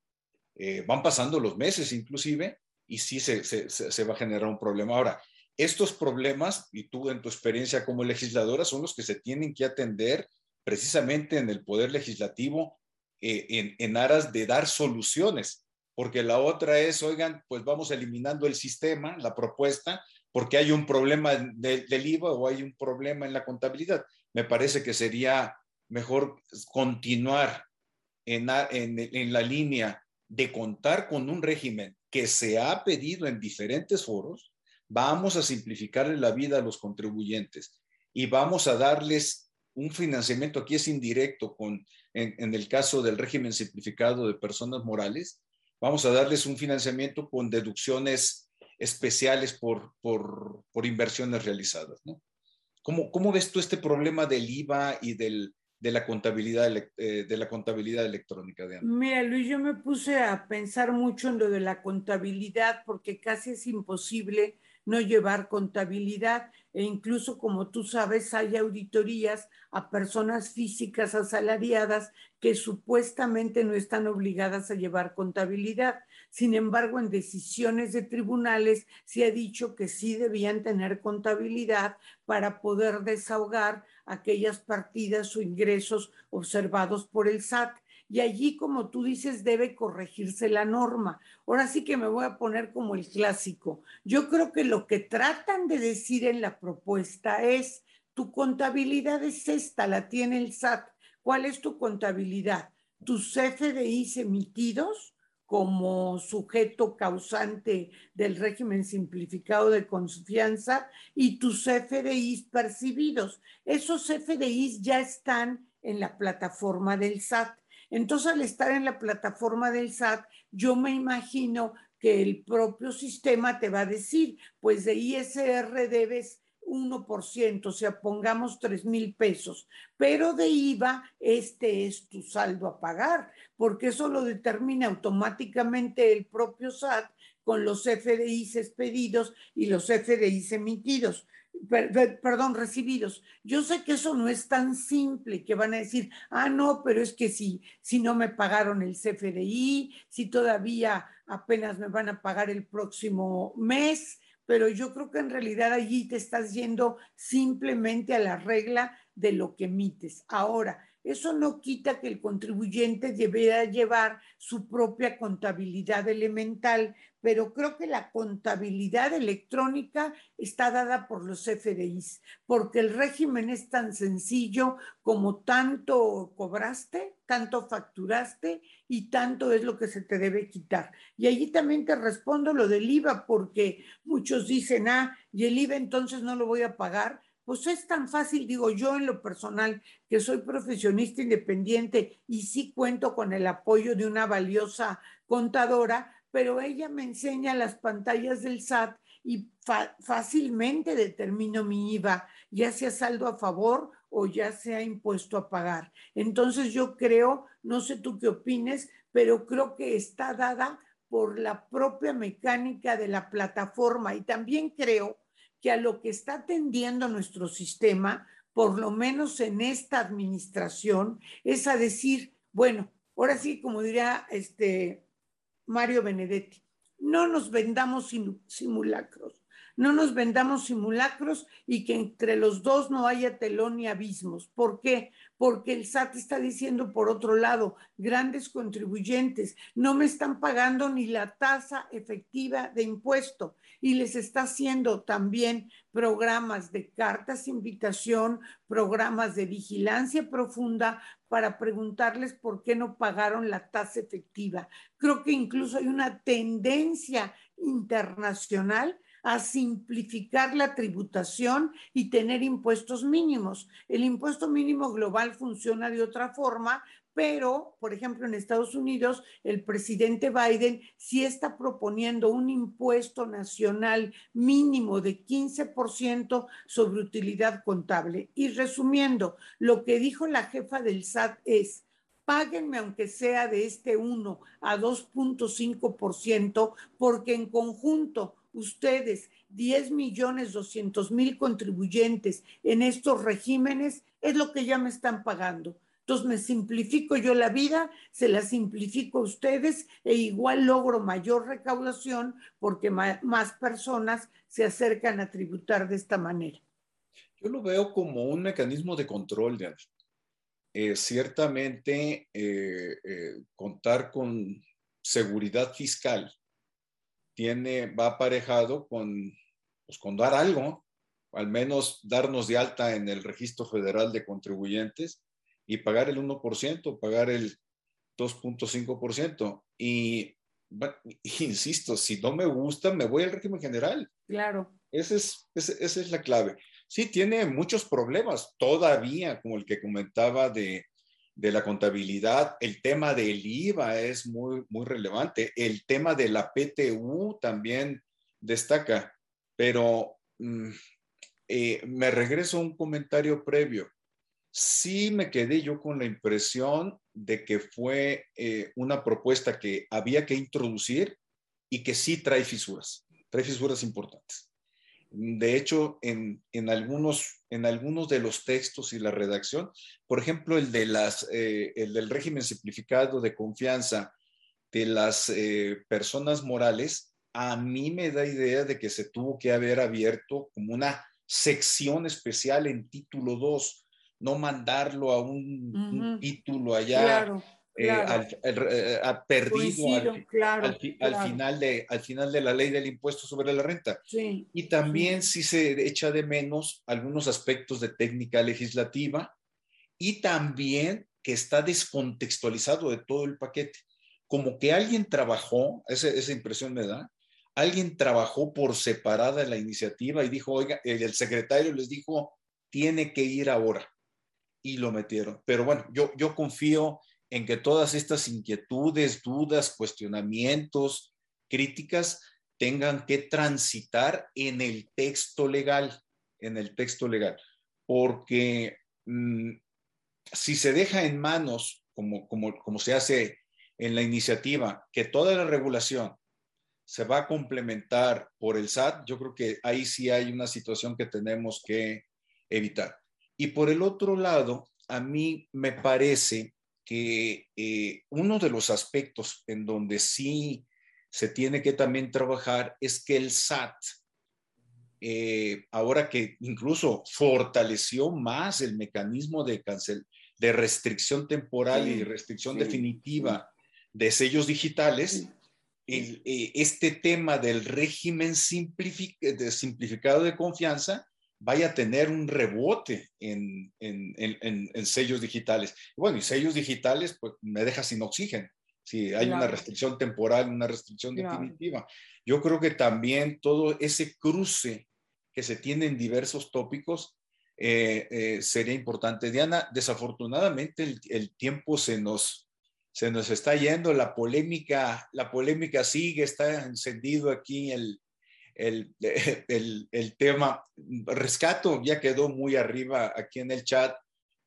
eh, van pasando los meses inclusive, y sí se, se, va a generar un problema. Ahora, estos problemas, y tú en tu experiencia como legisladora, son los que se tienen que atender precisamente en el Poder Legislativo eh, en, en, aras de dar soluciones, porque la otra es, oigan, pues vamos eliminando el sistema, la propuesta, porque hay un problema del IVA o hay un problema en la contabilidad. Me parece que sería mejor continuar en, en, en la línea de contar con un régimen que se ha pedido en diferentes foros, vamos a simplificarle la vida a los contribuyentes y vamos a darles un financiamiento, aquí es indirecto, con, en, el caso del régimen simplificado de personas morales, vamos a darles un financiamiento con deducciones especiales por, por, por inversiones realizadas. ¿no? ¿Cómo, ¿Cómo ves tú este problema del IVA y del, de la contabilidad, eh, de la contabilidad electrónica. De Mira, Luis, yo me puse a pensar mucho en lo de la contabilidad porque casi es imposible no llevar contabilidad e incluso como tú sabes hay auditorías a personas físicas asalariadas que supuestamente no están obligadas a llevar contabilidad. Sin embargo, en decisiones de tribunales se ha dicho que sí debían tener contabilidad para poder desahogar aquellas partidas o ingresos observados por el SAT y allí, como tú dices, debe corregirse la norma. Ahora sí que me voy a poner como el clásico. Yo creo que lo que tratan de decir en la propuesta es, tu contabilidad es esta, la tiene el SAT. ¿Cuál es tu contabilidad? Tus CFDIs emitidos como sujeto causante del régimen simplificado de confianza y tus CFDIs percibidos. Esos CFDIs ya están en la plataforma del SAT. Entonces, al estar en la plataforma del SAT, yo me imagino que el propio sistema te va a decir, pues de ISR debes 1%, o sea, pongamos 3 mil pesos, pero de IVA, este es tu saldo a pagar, porque eso lo determina automáticamente el propio SAT con los FDIs expedidos y los FDIs emitidos perdón, recibidos. Yo sé que eso no es tan simple, que van a decir, ah, no, pero es que si, si no me pagaron el CFDI, si todavía apenas me van a pagar el próximo mes, pero yo creo que en realidad allí te estás yendo simplemente a la regla de lo que emites. Ahora, eso no quita que el contribuyente debiera llevar su propia contabilidad elemental, pero creo que la contabilidad electrónica está dada por los FDIs, porque el régimen es tan sencillo como tanto cobraste, tanto facturaste y tanto es lo que se te debe quitar. Y allí también te respondo lo del IVA, porque muchos dicen, ah, y el IVA entonces no lo voy a pagar pues es tan fácil, digo yo en lo personal, que soy profesionista independiente y sí cuento con el apoyo de una valiosa contadora, pero ella me enseña las pantallas del SAT y fácilmente determino mi IVA, ya sea saldo a favor o ya sea impuesto a pagar. Entonces yo creo, no sé tú qué opines, pero creo que está dada por la propia mecánica de la plataforma y también creo que a lo que está atendiendo nuestro sistema, por lo menos en esta administración, es a decir, bueno, ahora sí, como diría este Mario Benedetti, no nos vendamos simulacros, no nos vendamos simulacros y que entre los dos no haya telón ni abismos. ¿Por qué? Porque el SAT está diciendo, por otro lado, grandes contribuyentes no me están pagando ni la tasa efectiva de impuesto y les está haciendo también programas de cartas invitación, programas de vigilancia profunda para preguntarles por qué no pagaron la tasa efectiva. Creo que incluso hay una tendencia internacional a simplificar la tributación y tener impuestos mínimos. El impuesto mínimo global funciona de otra forma, pero, por ejemplo, en Estados Unidos, el presidente Biden sí está proponiendo un impuesto nacional mínimo de 15% sobre utilidad contable. Y resumiendo, lo que dijo la jefa del SAT es, páguenme aunque sea de este 1 a 2.5%, porque en conjunto ustedes, 10 millones 200 mil contribuyentes en estos regímenes, es lo que ya me están pagando. Entonces me simplifico yo la vida, se la simplifico a ustedes e igual logro mayor recaudación porque más personas se acercan a tributar de esta manera. Yo lo veo como un mecanismo de control, eh, ciertamente eh, eh, contar con seguridad fiscal tiene, va aparejado con, pues, con dar algo, al menos darnos de alta en el registro federal de contribuyentes y pagar el 1%, pagar el 2.5%. Y, *laughs* insisto, si no me gusta, me voy al régimen general. Claro. Esa es, esa es la clave. Sí, tiene muchos problemas todavía, como el que comentaba de, de la contabilidad, el tema del IVA es muy, muy relevante, el tema de la PTU también destaca, pero mm, eh, me regreso a un comentario previo. Sí me quedé yo con la impresión de que fue eh, una propuesta que había que introducir y que sí trae fisuras, trae fisuras importantes. De hecho, en, algunos, en algunos de los textos y la redacción, por ejemplo, el, de las, eh, el del régimen simplificado de confianza de las eh, personas morales, a mí me da idea de que se tuvo que haber abierto como una sección especial en título 2, no mandarlo a un, título allá. Claro eh, eh, ha perdido al, final de, al final de la ley del impuesto sobre la renta. y también sí. se echa de menos algunos aspectos de técnica legislativa y también que está descontextualizado de todo el paquete. Como que alguien trabajó, esa, esa impresión me da, alguien trabajó por separada la iniciativa y dijo, oiga, el secretario les dijo, tiene que ir ahora. Y lo metieron. Pero bueno, yo, yo confío en que todas estas inquietudes, dudas, cuestionamientos, críticas tengan que transitar en el texto legal, en el texto legal, porque mm, si se deja en manos, como, como, como se hace en la iniciativa, que toda la regulación se va a complementar por el SAT, yo creo que ahí sí hay una situación que tenemos que evitar. Y por el otro lado, a mí me parece que eh, uno de los aspectos en donde sí se tiene que también trabajar es que el SAT, eh, ahora que incluso fortaleció más el mecanismo de cancel, de restricción temporal y restricción definitiva de sellos digitales, eh, este tema del régimen simplificado de confianza vaya a tener un rebote en, sellos digitales. Bueno, y sellos digitales, pues me deja sin oxígeno. Si hay una restricción temporal, una restricción definitiva. Yo creo que también todo ese cruce que se tiene en diversos tópicos sería importante. Diana, desafortunadamente el, el, tiempo se nos, se nos está yendo, la polémica, la polémica sigue, está encendido aquí el, el, *laughs* el, el, tema. Rescato ya quedó muy arriba aquí en el chat,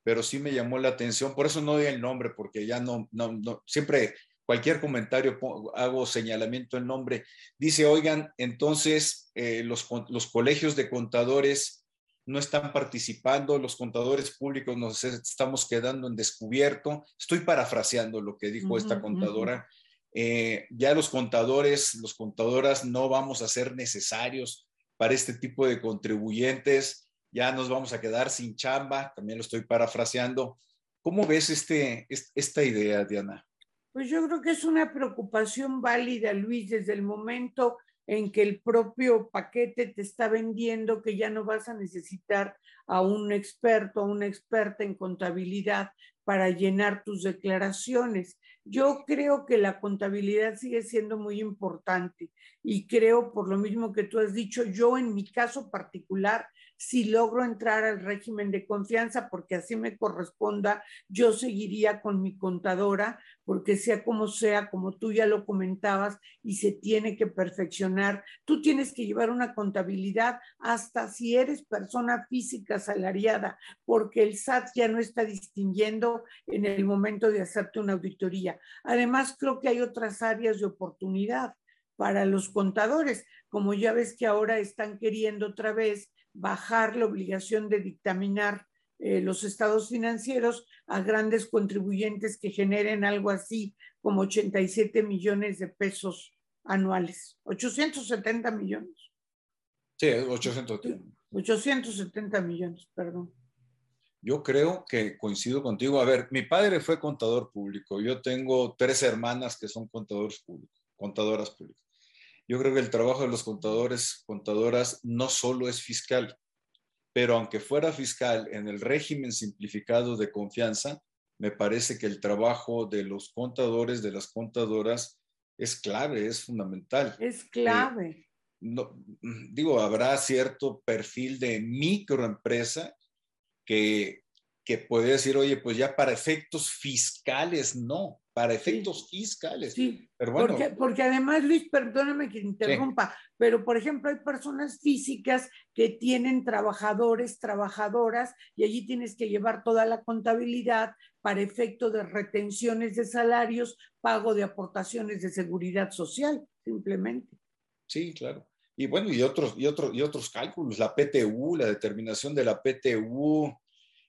pero sí me llamó la atención. Por eso no doy el nombre, porque ya no, no, no siempre cualquier comentario hago señalamiento el nombre. Dice, oigan, entonces eh, los, los colegios de contadores no están participando, los contadores públicos nos estamos quedando en descubierto. Estoy parafraseando lo que dijo esta contadora. Eh, ya los contadores, los contadoras no vamos a ser necesarios para este tipo de contribuyentes, ya nos vamos a quedar sin chamba, también lo estoy parafraseando. ¿Cómo ves este, esta idea, Diana? Pues yo creo que es una preocupación válida, Luis, desde el momento en que el propio paquete te está vendiendo que ya no vas a necesitar a un experto, a una experta en contabilidad para llenar tus declaraciones. Yo creo que la contabilidad sigue siendo muy importante y creo, por lo mismo que tú has dicho, yo en mi caso particular si logro entrar al régimen de confianza, porque así me corresponda, yo seguiría con mi contadora, porque sea como sea, como tú ya lo comentabas, y se tiene que perfeccionar. Tú tienes que llevar una contabilidad hasta si eres persona física salariada, porque el SAT ya no está distinguiendo en el momento de hacerte una auditoría. Además, creo que hay otras áreas de oportunidad para los contadores, como ya ves que ahora están queriendo otra vez bajar la obligación de dictaminar eh, los estados financieros a grandes contribuyentes que generen algo así como 87 millones de pesos anuales. 870 millones. Sí, 870. 870 millones, perdón. Yo creo que coincido contigo. A ver, mi padre fue contador público. Yo tengo tres hermanas que son contadores públicos, contadoras públicas. Yo creo que el trabajo de los contadores, contadoras, no solo es fiscal, pero aunque fuera fiscal en el régimen simplificado de confianza, me parece que el trabajo de los contadores, de las contadoras, es clave, es fundamental. Es clave. Eh, no, digo, habrá cierto perfil de microempresa que, que puede decir, oye, pues ya para efectos fiscales no, para efectos fiscales. Sí, pero bueno. Porque, además, Luis, perdóname que interrumpa, pero por ejemplo, hay personas físicas que tienen trabajadores, trabajadoras, y allí tienes que llevar toda la contabilidad para efecto de retenciones de salarios, pago de aportaciones de seguridad social, simplemente. Sí, claro. Y bueno, y otros, y otros, y otros cálculos, la PTU, la determinación de la PTU,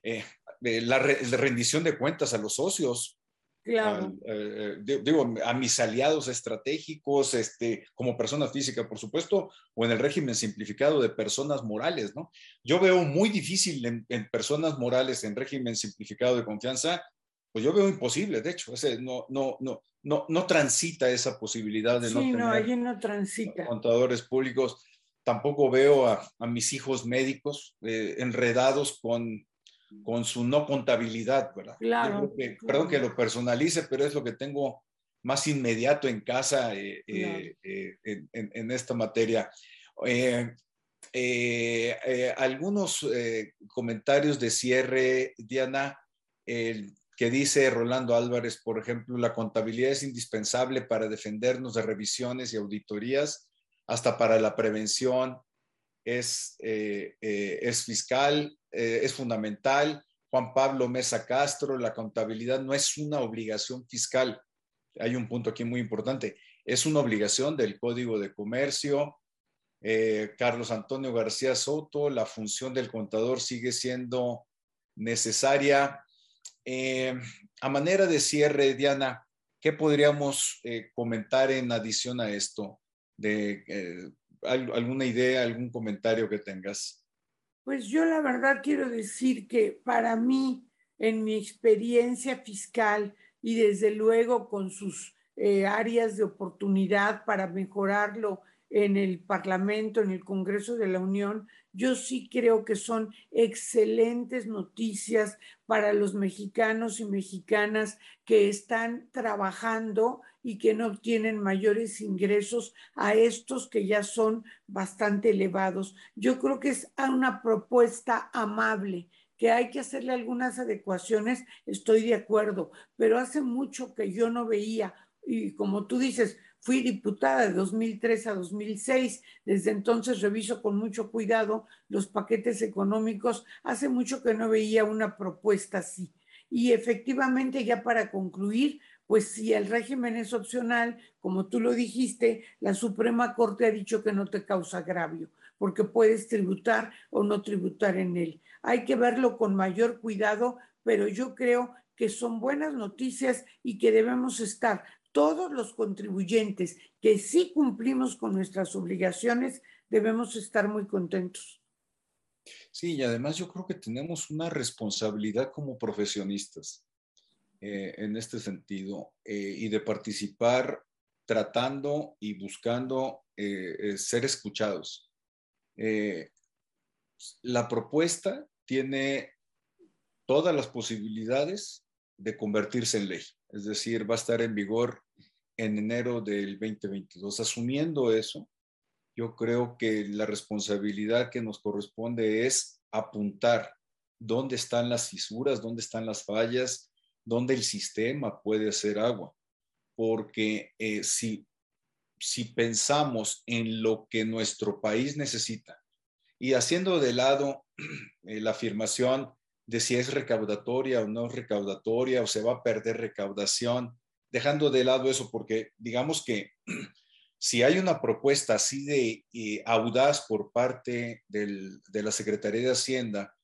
eh, la rendición de cuentas a los socios, Claro. Eh, eh, digo, a mis aliados estratégicos, este, como persona física, por supuesto, o en el régimen simplificado de personas morales, ¿no? Yo veo muy difícil en, personas morales en régimen simplificado de confianza, pues yo veo imposible, de hecho, ese no, no, no, no, no transita esa posibilidad de no tener no, allí no transita. contadores públicos. Tampoco veo a, mis hijos médicos eh, enredados con con su no contabilidad, ¿verdad? Claro, Perdón que lo personalice, pero es lo que tengo más inmediato en casa eh, eh, eh, en, esta materia. algunos comentarios de cierre, Diana, que dice Rolando Álvarez, por ejemplo, la contabilidad es indispensable para defendernos de revisiones y auditorías, hasta para la prevención, es, es fiscal, eh, es fundamental. Juan Pablo Mesa Castro, la contabilidad no es una obligación fiscal. Hay un punto aquí muy importante. Es una obligación del Código de Comercio. Eh, Carlos Antonio García Soto, la función del contador sigue siendo necesaria. Eh, a manera de cierre, Diana, ¿qué podríamos comentar en adición a esto? De, ¿Alguna idea, algún comentario que tengas? Pues yo la verdad quiero decir que para mí, en mi experiencia fiscal y desde luego con sus eh, áreas de oportunidad para mejorarlo en el Parlamento, en el Congreso de la Unión, yo sí creo que son excelentes noticias para los mexicanos y mexicanas que están trabajando y que no obtienen mayores ingresos a estos que ya son bastante elevados. Yo creo que es una propuesta amable que hay que hacerle algunas adecuaciones, estoy de acuerdo, pero hace mucho que yo no veía, y como tú dices, fui diputada de 2003 a 2006, desde entonces reviso con mucho cuidado los paquetes económicos, hace mucho que no veía una propuesta así. Y efectivamente, ya para concluir, pues si el régimen es opcional, como tú lo dijiste, la Suprema Corte ha dicho que no te causa agravio, porque puedes tributar o no tributar en él. Hay que verlo con mayor cuidado, pero yo creo que son buenas noticias y que debemos estar todos los contribuyentes que sí cumplimos con nuestras obligaciones, debemos estar muy contentos. Sí, y además yo creo que tenemos una responsabilidad como profesionistas eh, en este sentido eh, y de participar tratando y buscando eh, ser escuchados. la propuesta tiene todas las posibilidades de convertirse en ley, es decir, va a estar en vigor en enero del 2022. Asumiendo eso, yo creo que la responsabilidad que nos corresponde es apuntar dónde están las fisuras, dónde están las fallas, dónde el sistema puede hacer agua. Porque eh, si, si pensamos en lo que nuestro país necesita y haciendo de lado eh, la afirmación de si es recaudatoria o no recaudatoria o se va a perder recaudación, dejando de lado eso, porque digamos que *clears throat* si hay una propuesta así de eh, audaz por parte de la Secretaría de Hacienda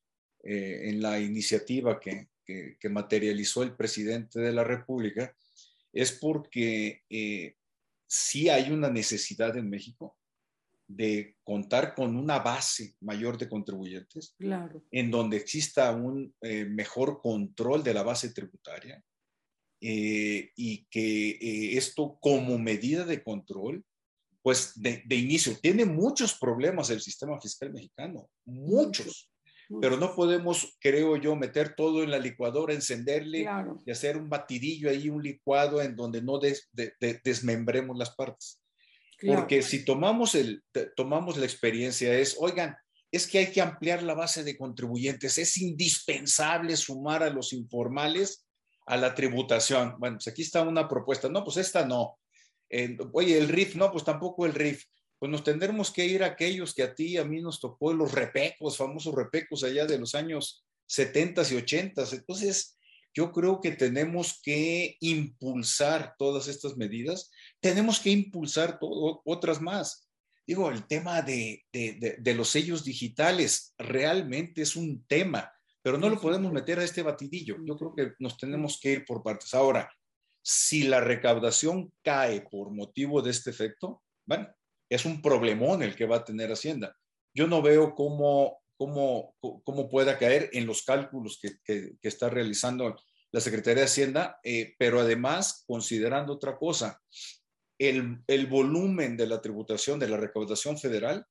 eh, en la iniciativa que, materializó el presidente de la República, es porque eh, sí hay una necesidad en México de contar con una base mayor de contribuyentes, claro. en donde exista un eh, mejor control de la base tributaria eh, y que eh, esto como medida de control, pues de, inicio, tiene muchos problemas el sistema fiscal mexicano, muchos. Pero no podemos, creo yo, meter todo en la licuadora, encenderle y hacer un batidillo ahí, un licuado en donde no desmembremos las partes. Porque si tomamos, el, tomamos la experiencia es, oigan, es que hay que ampliar la base de contribuyentes, es indispensable sumar a los informales a la tributación. Bueno, pues aquí está una propuesta. No, pues esta no. oye, el RIF, no, pues tampoco el RIF. Pues nos tendremos que ir a aquellos que a ti y a mí nos tocó los repecos, famosos repecos allá de los años 70 y 80. Entonces, yo creo que tenemos que impulsar todas estas medidas, tenemos que impulsar otras más. Digo, el tema de, los sellos digitales realmente es un tema, pero no lo podemos meter a este batidillo. Yo creo que nos tenemos que ir por partes. Ahora, si la recaudación cae por motivo de este efecto, bueno, es un problemón el que va a tener Hacienda. Yo no veo cómo cómo, cómo pueda caer en los cálculos que, que, está realizando la Secretaría de Hacienda, eh, pero además considerando otra cosa, el, el, volumen de la tributación, de la recaudación federal,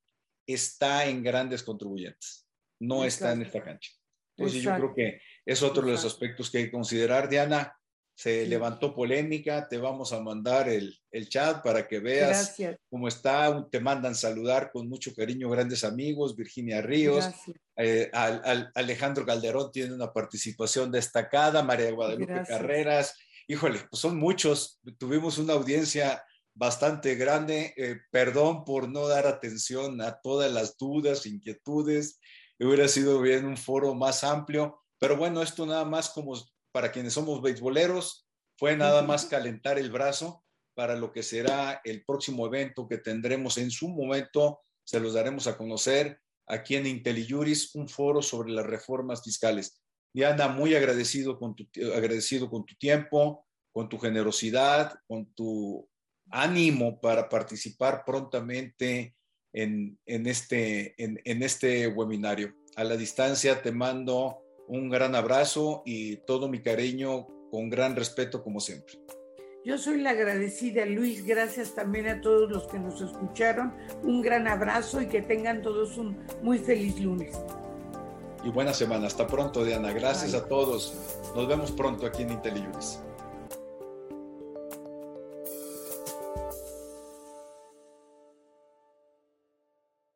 está en grandes contribuyentes, no está en esta cancha. Entonces yo creo que es otro de los aspectos que hay que considerar. Diana, se levantó polémica, te vamos a mandar el, el chat para que veas cómo está, te mandan saludar con mucho cariño grandes amigos, Virginia Ríos, eh, al, Alejandro Calderón tiene una participación destacada, María Guadalupe Carreras, híjole, pues son muchos, tuvimos una audiencia bastante grande, eh, perdón por no dar atención a todas las dudas, inquietudes, hubiera sido bien un foro más amplio, pero bueno, esto nada más como para quienes somos beisboleros, fue nada más calentar el brazo para lo que será el próximo evento que tendremos en su momento, se los daremos a conocer aquí en IntelliJuris, un foro sobre las reformas fiscales. Diana, muy agradecido con tu, agradecido con tu tiempo, con tu generosidad, con tu ánimo para participar prontamente en, en este, en, en este webinario. A la distancia te mando un gran abrazo y todo mi cariño con gran respeto como siempre. Yo soy la agradecida, Luis. Gracias también a todos los que nos escucharon. Un gran abrazo y que tengan todos un muy feliz lunes. Y buena semana. Hasta pronto, Diana. Gracias a todos. Nos vemos pronto aquí en IntelliJuris.